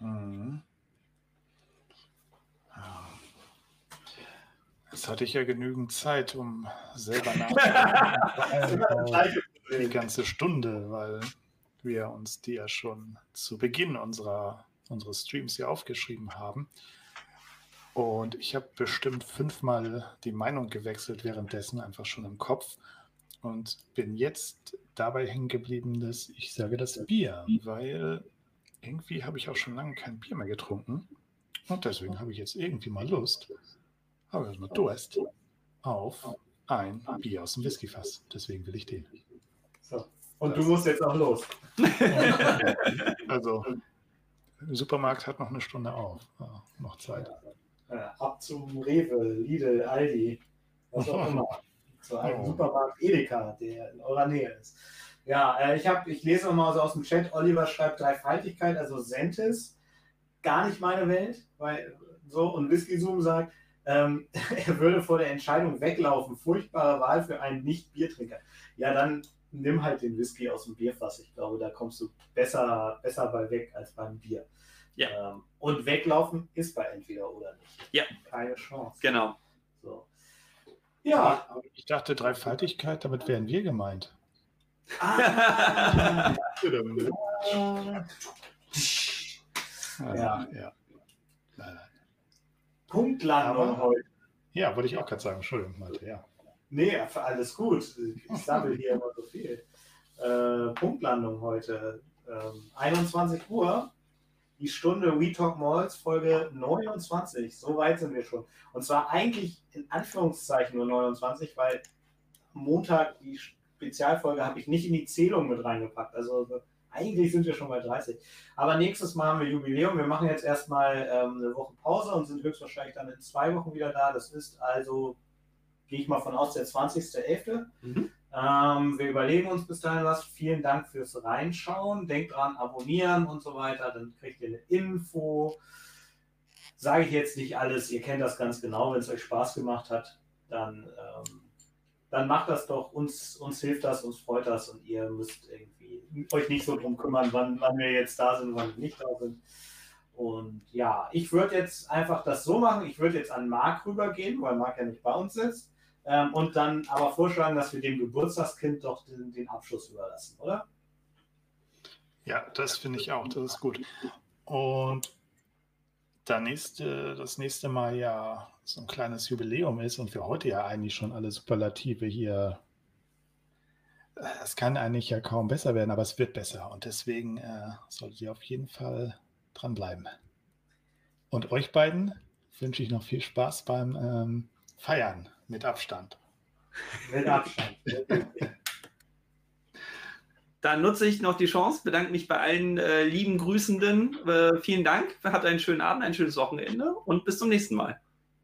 Mhm. Jetzt hatte ich ja genügend Zeit, um selber nachzudenken. die ganze Stunde, weil wir uns die ja schon zu Beginn unserer, unseres Streams hier aufgeschrieben haben. Und ich habe bestimmt fünfmal die Meinung gewechselt währenddessen, einfach schon im Kopf. Und bin jetzt dabei hängen geblieben, dass ich sage das Bier, weil irgendwie habe ich auch schon lange kein Bier mehr getrunken. Und deswegen habe ich jetzt irgendwie mal Lust, habe erstmal Durst auf ein Bier aus dem Whiskyfass. Deswegen will ich den. So. Und du musst jetzt auch los. Also, der Supermarkt hat noch eine Stunde auf. Ja, noch Zeit. Äh, ab zum Rewe, Lidl, Aldi, was auch immer. Zu einem Oh. Supermarkt Edeka, der in eurer Nähe ist. Ja, äh, ich, hab, ich lese mal so aus dem Chat, Oliver schreibt Dreifaltigkeit, also Sentis, gar nicht meine Welt, weil so, und Whisky Zoom sagt, ähm, er würde vor der Entscheidung weglaufen. Furchtbare Wahl für einen Nicht-Biertrinker. Ja, dann nimm halt den Whisky aus dem Bierfass. Ich glaube, da kommst du besser, besser bei weg als beim Bier. Ja. Ähm, und weglaufen ist bei entweder oder nicht. Ja. Keine Chance. Genau. So. Ja. Ich dachte Dreifaltigkeit, damit wären wir gemeint. Ah, Ja, ja. Nein, nein. Punktlandung heute. Ja, wollte ich auch gerade sagen. Entschuldigung, Malte, ja. Nee, für alles gut. Ich sammle hier immer so viel. Äh, Punktlandung heute. Ähm, 21 Uhr. Die Stunde We Talk Malls, Folge 29. So weit sind wir schon. Und zwar eigentlich in Anführungszeichen nur 29, weil Montag die Spezialfolge habe ich nicht in die Zählung mit reingepackt. Also eigentlich sind wir schon bei 30. Aber nächstes Mal haben wir Jubiläum. Wir machen jetzt erstmal ähm, eine Woche Pause und sind höchstwahrscheinlich dann in zwei Wochen wieder da. Das ist also, gehe ich mal von aus, der 20.11. Mhm. Ähm, wir überlegen uns bis dahin was. Vielen Dank fürs Reinschauen. Denkt dran, abonnieren und so weiter. Dann kriegt ihr eine Info. Sage ich jetzt nicht alles. Ihr kennt das ganz genau. Wenn es euch Spaß gemacht hat, dann, ähm, dann macht das doch. Uns, uns hilft das, uns freut das und ihr müsst irgendwie euch nicht so drum kümmern, wann, wann wir jetzt da sind, wann wir nicht da sind. Und ja, ich würde jetzt einfach das so machen. Ich würde jetzt an Marc rübergehen, weil Marc ja nicht bei uns sitzt. Ähm, und dann aber vorschlagen, dass wir dem Geburtstagskind doch den, den Abschluss überlassen, oder? Ja, das finde ich auch. Das ist gut. Und da nächste, das nächste Mal ja so ein kleines Jubiläum ist und wir heute ja eigentlich schon alle Superlative hier. äh, Es kann eigentlich ja kaum besser werden, aber es wird besser. Und deswegen äh, solltet ihr auf jeden Fall dranbleiben. Und euch beiden wünsche ich noch viel Spaß beim ähm, Feiern mit Abstand. Mit Abstand. Dann nutze ich noch die Chance, bedanke mich bei allen äh, lieben Grüßenden. Äh, vielen Dank, habt einen schönen Abend, ein schönes Wochenende und bis zum nächsten Mal.